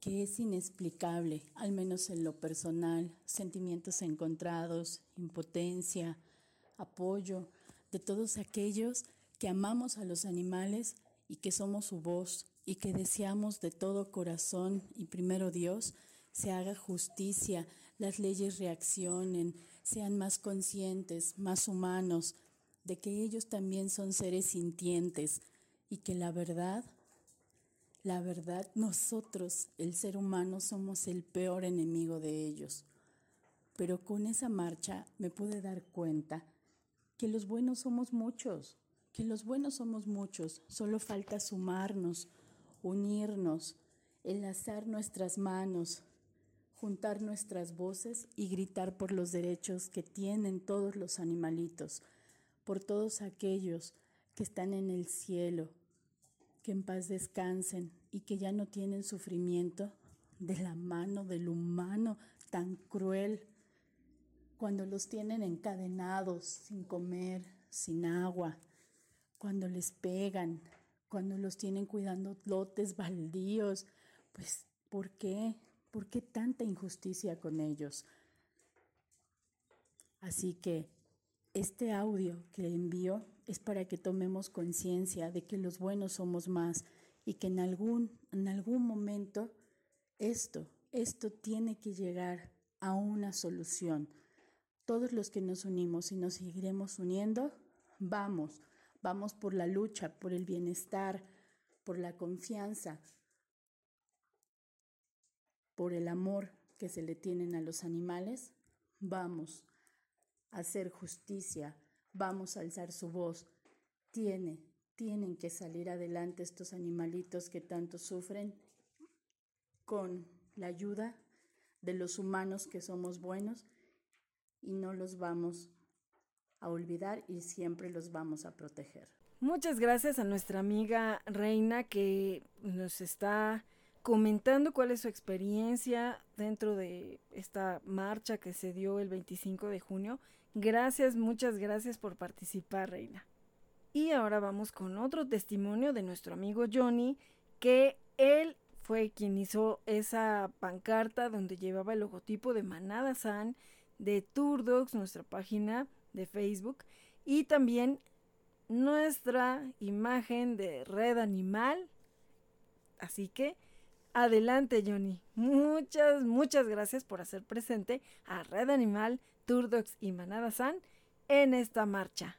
que es inexplicable, al menos en lo personal, sentimientos encontrados, impotencia, apoyo de todos aquellos que amamos a los animales y que somos su voz y que deseamos de todo corazón y primero Dios se haga justicia, las leyes reaccionen, sean más conscientes, más humanos, de que ellos también son seres sintientes, y que la verdad, la verdad, nosotros, el ser humano, somos el peor enemigo de ellos. Pero con esa marcha me pude dar cuenta que los buenos somos muchos, que los buenos somos muchos, solo falta sumarnos, unirnos, enlazar nuestras manos, juntar nuestras voces y gritar por los derechos que tienen todos los animalitos, por todos aquellos que están en el cielo, que en paz descansen y que ya no tienen sufrimiento de la mano del humano tan cruel, cuando los tienen encadenados, sin comer, sin agua, cuando les pegan, cuando los tienen cuidando lotes baldíos, pues ¿por qué? ¿Por qué tanta injusticia con ellos? Así que este audio que envío es para que tomemos conciencia de que los buenos somos más y que en algún, en algún momento esto, esto tiene que llegar a una solución. Todos los que nos unimos y nos seguiremos uniendo, vamos, vamos por la lucha, por el bienestar, por la confianza, por el amor que se le tienen a los animales, vamos hacer justicia, vamos a alzar su voz. Tiene, tienen que salir adelante estos animalitos que tanto sufren con la ayuda de los humanos que somos buenos y no los vamos a olvidar y siempre los vamos a proteger. Muchas gracias a nuestra amiga Reina que nos está comentando cuál es su experiencia dentro de esta marcha que se dio el 25 de junio. Gracias, muchas gracias por participar, Reina. Y ahora vamos con otro testimonio de nuestro amigo Johnny, que él fue quien hizo esa pancarta donde llevaba el logotipo de Manada San, de Turdox, nuestra página de Facebook, y también nuestra imagen de Red Animal. Así que adelante Johnny. Muchas, muchas gracias por hacer presente a Red Animal, Turdox y Manada San en esta marcha.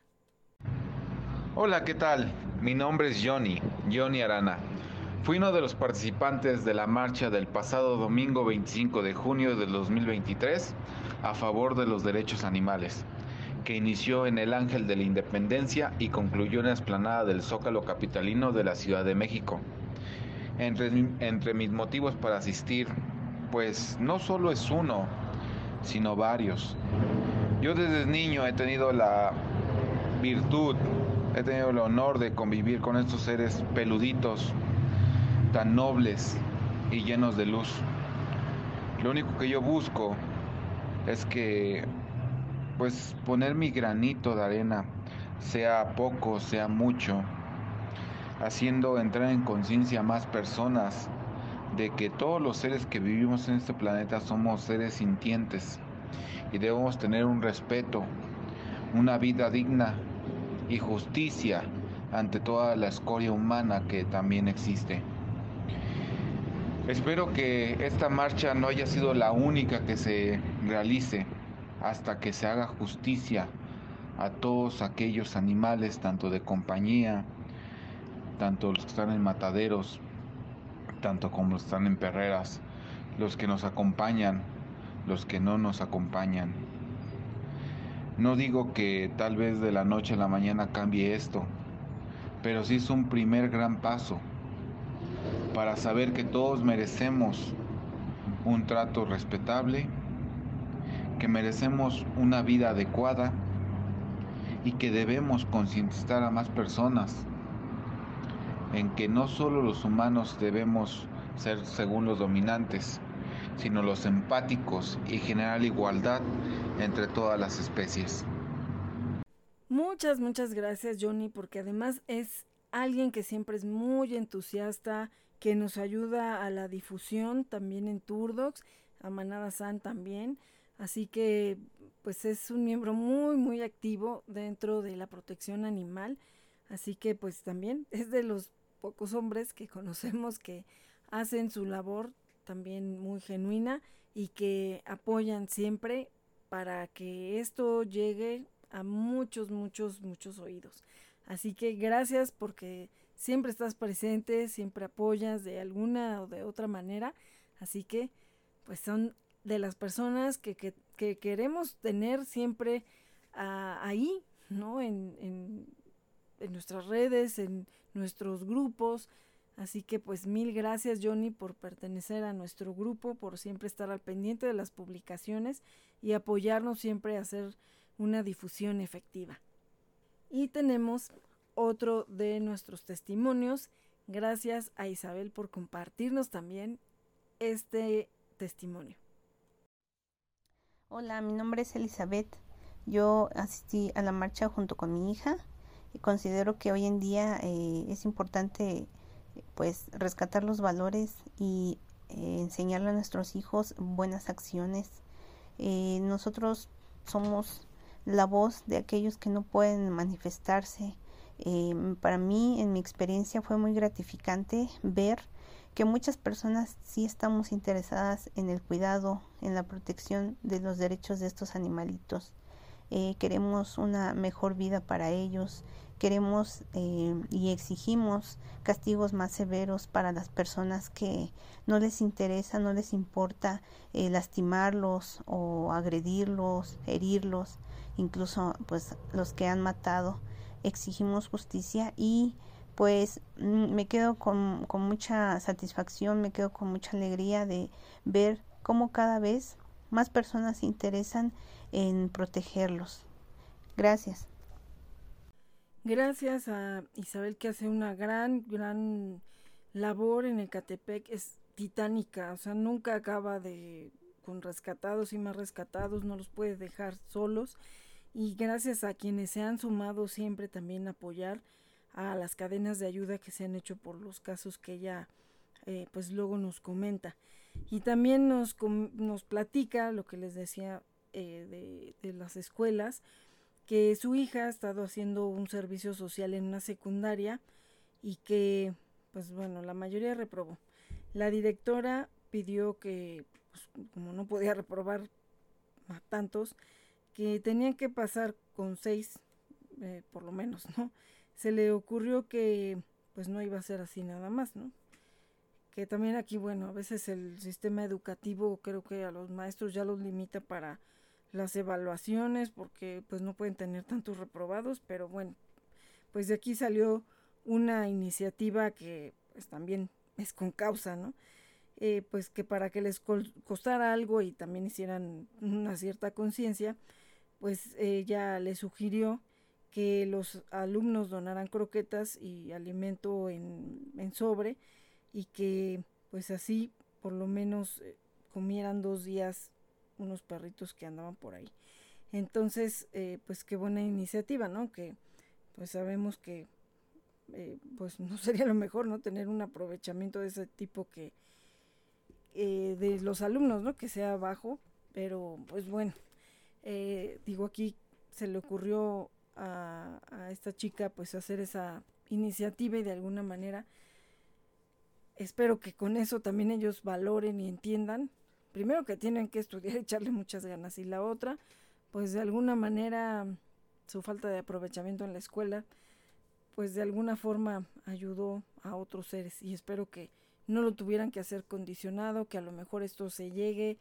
Hola, ¿qué tal? Mi nombre es Johnny, Johnny Arana. Fui uno de los participantes de la marcha del pasado domingo 25 de junio del 2023 a favor de los derechos animales, que inició en el Ángel de la Independencia y concluyó en la esplanada del Zócalo Capitalino de la Ciudad de México. Entre, entre mis motivos para asistir, pues no solo es uno, sino varios. Yo desde niño he tenido la virtud, he tenido el honor de convivir con estos seres peluditos, tan nobles y llenos de luz. Lo único que yo busco es que, pues, poner mi granito de arena, sea poco, sea mucho, haciendo entrar en conciencia a más personas de que todos los seres que vivimos en este planeta somos seres sintientes y debemos tener un respeto, una vida digna y justicia ante toda la escoria humana que también existe. Espero que esta marcha no haya sido la única que se realice hasta que se haga justicia a todos aquellos animales, tanto de compañía, tanto los que están en mataderos, tanto como los que están en perreras, los que nos acompañan, los que no nos acompañan. No digo que tal vez de la noche a la mañana cambie esto, pero sí es un primer gran paso para saber que todos merecemos un trato respetable, que merecemos una vida adecuada y que debemos concientizar a más personas en que no solo los humanos debemos ser según los dominantes, sino los empáticos y generar igualdad entre todas las especies. Muchas, muchas gracias Johnny, porque además es alguien que siempre es muy entusiasta, que nos ayuda a la difusión también en Turdox, a Manada San también. Así que pues es un miembro muy muy activo dentro de la protección animal. Así que pues también es de los pocos hombres que conocemos que hacen su labor también muy genuina y que apoyan siempre para que esto llegue a muchos, muchos, muchos oídos. Así que gracias porque siempre estás presente, siempre apoyas de alguna o de otra manera. Así que, pues son de las personas que, que, queremos tener siempre ah, ahí, ¿no? En, en, en nuestras redes, en nuestros grupos. Así que pues mil gracias Johnny por pertenecer a nuestro grupo, por siempre estar al pendiente de las publicaciones y apoyarnos siempre a hacer una difusión efectiva. Y tenemos otro de nuestros testimonios. Gracias a Isabel por compartirnos también este testimonio. Hola, mi nombre es Elizabeth. Yo asistí a la marcha junto con mi hija considero que hoy en día eh, es importante pues rescatar los valores y eh, enseñarle a nuestros hijos buenas acciones. Eh, nosotros somos la voz de aquellos que no pueden manifestarse. para mí, en mi experiencia, fue muy gratificante ver que muchas personas sí estamos interesadas en el cuidado, en la protección de los derechos de estos animalitos. Eh, queremos una mejor vida para ellos, queremos eh, y exigimos castigos más severos para las personas que no les interesa, no les importa eh, lastimarlos o agredirlos, herirlos, incluso pues los que han matado. Exigimos justicia y pues mm, me quedo con, con mucha satisfacción, me quedo con mucha alegría de ver cómo cada vez más personas se interesan en protegerlos. Gracias. Gracias a Isabel que hace una gran, gran labor en el Catepec. Es titánica, o sea, nunca acaba de con rescatados y más rescatados, no los puede dejar solos. Y gracias a quienes se han sumado siempre también a apoyar a las cadenas de ayuda que se han hecho por los casos que ella eh, pues luego nos comenta. Y también nos, nos platica lo que les decía de, de las escuelas, que su hija ha estado haciendo un servicio social en una secundaria y que, pues bueno, la mayoría reprobó. La directora pidió que, pues, como no podía reprobar a tantos, que tenían que pasar con seis, eh, por lo menos, ¿no? Se le ocurrió que, pues no iba a ser así nada más, ¿no? Que también aquí, bueno, a veces el sistema educativo creo que a los maestros ya los limita para las evaluaciones porque pues no pueden tener tantos reprobados, pero bueno, pues de aquí salió una iniciativa que pues también es con causa, ¿no? Eh, pues que para que les costara algo y también hicieran una cierta conciencia, pues ella le sugirió que los alumnos donaran croquetas y alimento en, en sobre y que pues así por lo menos eh, comieran dos días unos perritos que andaban por ahí. Entonces, eh, pues qué buena iniciativa, ¿no? Que pues sabemos que eh, pues no sería lo mejor, ¿no? Tener un aprovechamiento de ese tipo que eh, de los alumnos, ¿no? Que sea bajo, pero pues bueno, digo aquí se le ocurrió a, a esta chica pues hacer esa iniciativa y de alguna manera espero que con eso también ellos valoren y entiendan primero que tienen que estudiar echarle muchas ganas y la otra, pues de alguna manera su falta de aprovechamiento en la escuela, pues de alguna forma ayudó a otros seres y espero que no lo tuvieran que hacer condicionado, que a lo mejor esto se llegue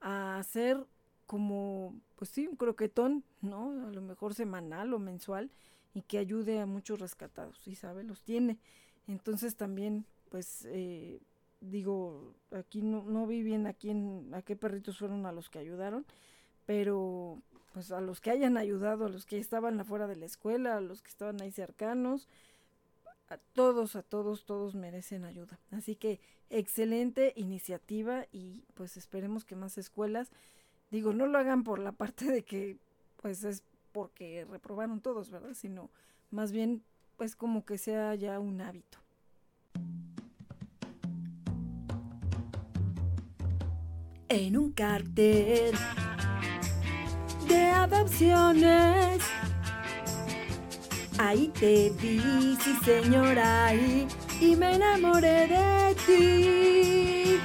a hacer como, pues sí, un croquetón, ¿no? A lo mejor semanal o mensual y que ayude a muchos rescatados, y sabe, los tiene. Entonces también, pues, eh, digo, aquí no, no vi bien a quién, a qué perritos fueron a los que ayudaron, pero pues a los que hayan ayudado, a los que estaban afuera de la escuela, a los que estaban ahí cercanos, a todos, a todos, todos merecen ayuda. Así que excelente iniciativa y pues esperemos que más escuelas, digo, no lo hagan por la parte de que pues es porque reprobaron todos, ¿verdad? Sino más bien pues como que sea ya un hábito. En un cartel de adopciones. Ahí te vi, sí señora, y, y me enamoré de ti.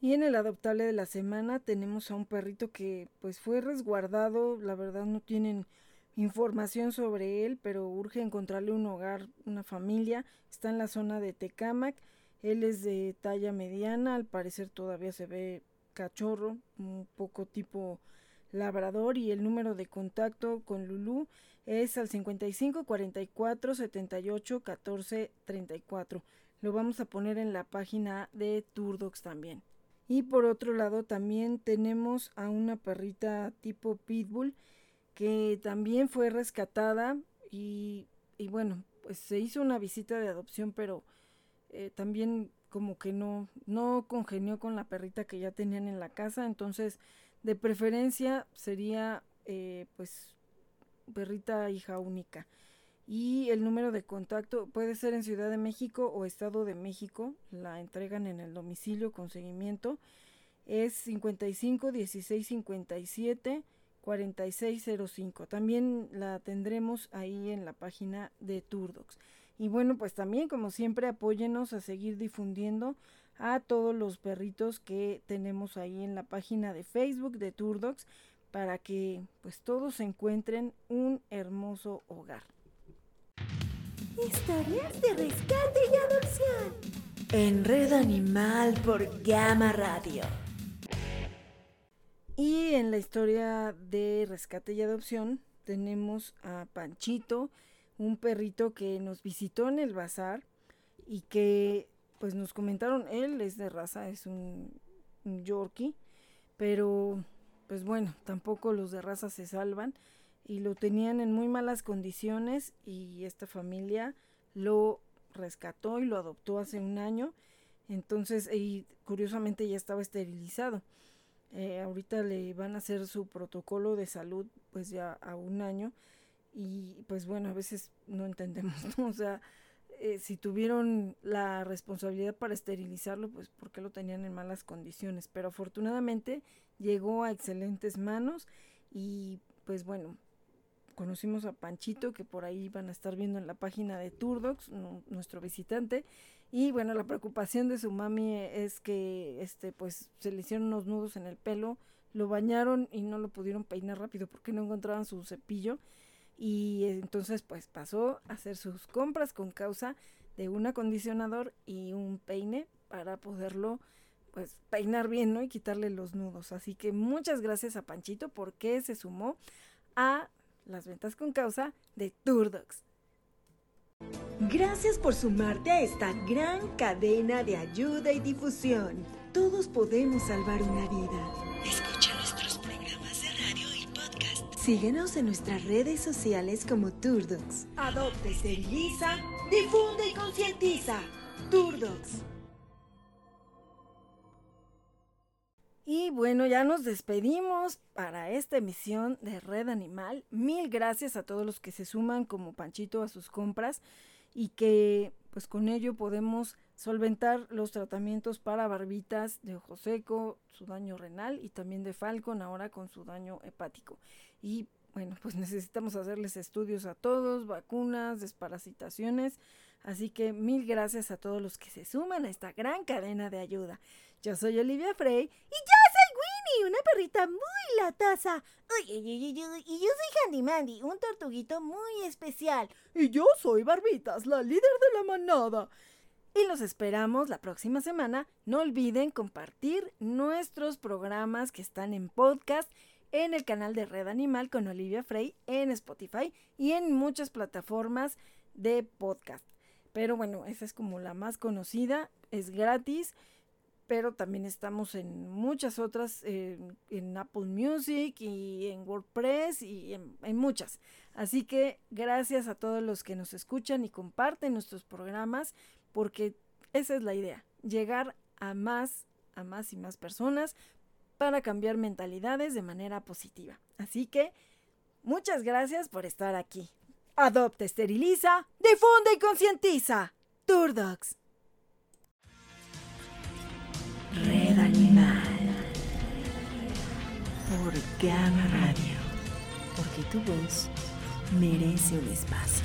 Y en el adoptable de la semana tenemos a un perrito que pues fue resguardado, la verdad no tienen información sobre él, pero urge encontrarle un hogar, una familia, está en la zona de Tecamac él es de talla mediana, al parecer todavía se ve cachorro, un poco tipo labrador y el número de contacto con Lulu es al 55 44 78 14 34. Lo vamos a poner en la página de Turdox también. Y por otro lado también tenemos a una perrita tipo pitbull que también fue rescatada y, y bueno, pues se hizo una visita de adopción pero eh, también como que no, no congenió con la perrita que ya tenían en la casa, entonces de preferencia sería eh, pues perrita hija única. Y el número de contacto puede ser en Ciudad de México o Estado de México, la entregan en el domicilio con seguimiento, es 55 16 57 4605. También la tendremos ahí en la página de Turdox. Y bueno, pues también como siempre apóyenos a seguir difundiendo a todos los perritos que tenemos ahí en la página de Facebook de Turdox para que pues todos encuentren un hermoso hogar. Historias de rescate y adopción. En Red Animal por Gama Radio. Y en la historia de rescate y adopción tenemos a Panchito, un perrito que nos visitó en el bazar y que pues nos comentaron, él es de raza, es un, Yorkie, pero pues bueno, tampoco los de raza se salvan y lo tenían en muy malas condiciones y esta familia lo rescató y lo adoptó hace un año, entonces y curiosamente ya estaba esterilizado. Eh, ahorita le van a hacer su protocolo de salud pues ya a un año y pues bueno, a veces no entendemos, O sea, eh, si tuvieron la responsabilidad para esterilizarlo, pues porque lo tenían en malas condiciones. Pero afortunadamente llegó a excelentes manos y pues bueno, conocimos a Panchito, que por ahí van a estar viendo en la página de Turdox, nuestro visitante. Y bueno, la preocupación de su mami es que este pues se le hicieron unos nudos en el pelo, lo bañaron y no lo pudieron peinar rápido porque no encontraban su cepillo. Y entonces pues pasó a hacer sus compras con causa de un acondicionador y un peine para poderlo pues peinar bien, ¿no? Y quitarle los nudos. Así que muchas gracias a Panchito porque se sumó a las ventas con causa de Turdox. Gracias por sumarte a esta gran cadena de ayuda y difusión. Todos podemos salvar una vida. Síguenos en nuestras redes sociales como Turdox. Adopte, esteriliza, difunde y concientiza. Turdox. Y bueno, ya nos despedimos para esta emisión de Red Animal. Mil gracias a todos los que se suman como Panchito a sus compras y que pues con ello podemos solventar los tratamientos para barbitas de ojo seco, su daño renal y también de Falcon ahora con su daño hepático. Y bueno, pues necesitamos hacerles estudios a todos, vacunas, desparasitaciones. Así que mil gracias a todos los que se suman a esta gran cadena de ayuda. Yo soy Olivia Frey y yo soy Winnie, una perrita muy latosa. Y yo soy Handy Mandy, un tortuguito muy especial. Y yo soy Barbitas, la líder de la manada. Y los esperamos la próxima semana. No olviden compartir nuestros programas que están en podcast en el canal de Red Animal con Olivia Frey en Spotify y en muchas plataformas de podcast. Pero bueno, esa es como la más conocida, es gratis pero también estamos en muchas otras, en Apple Music y en WordPress y en, muchas. Así que gracias a todos los que nos escuchan y comparten nuestros programas, porque esa es la idea, llegar a más, a más y más personas para cambiar mentalidades de manera positiva. Así que muchas gracias por estar aquí. Adopta, esteriliza, difunde y concientiza. Turdocs. Red Animal. Por Gama Radio. Porque tu voz merece un espacio.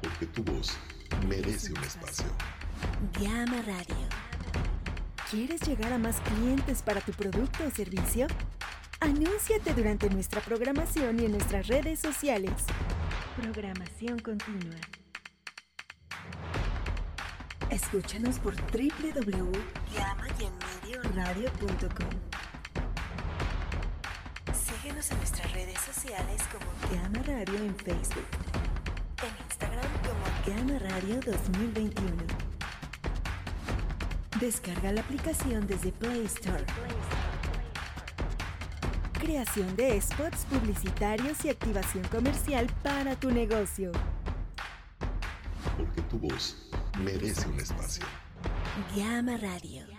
Porque tu voz merece un espacio. Gama Radio. ¿Quieres llegar a más clientes para tu producto o servicio? Anúnciate durante nuestra programación y en nuestras redes sociales. Programación continua. Escúchanos por www.llama-radio.com. Síguenos en nuestras redes sociales como Llama Radio en Facebook. Llama Radio 2021. Descarga la aplicación desde Play Store. Creación de spots publicitarios y activación comercial para tu negocio. Porque tu voz merece un espacio. Llama Radio.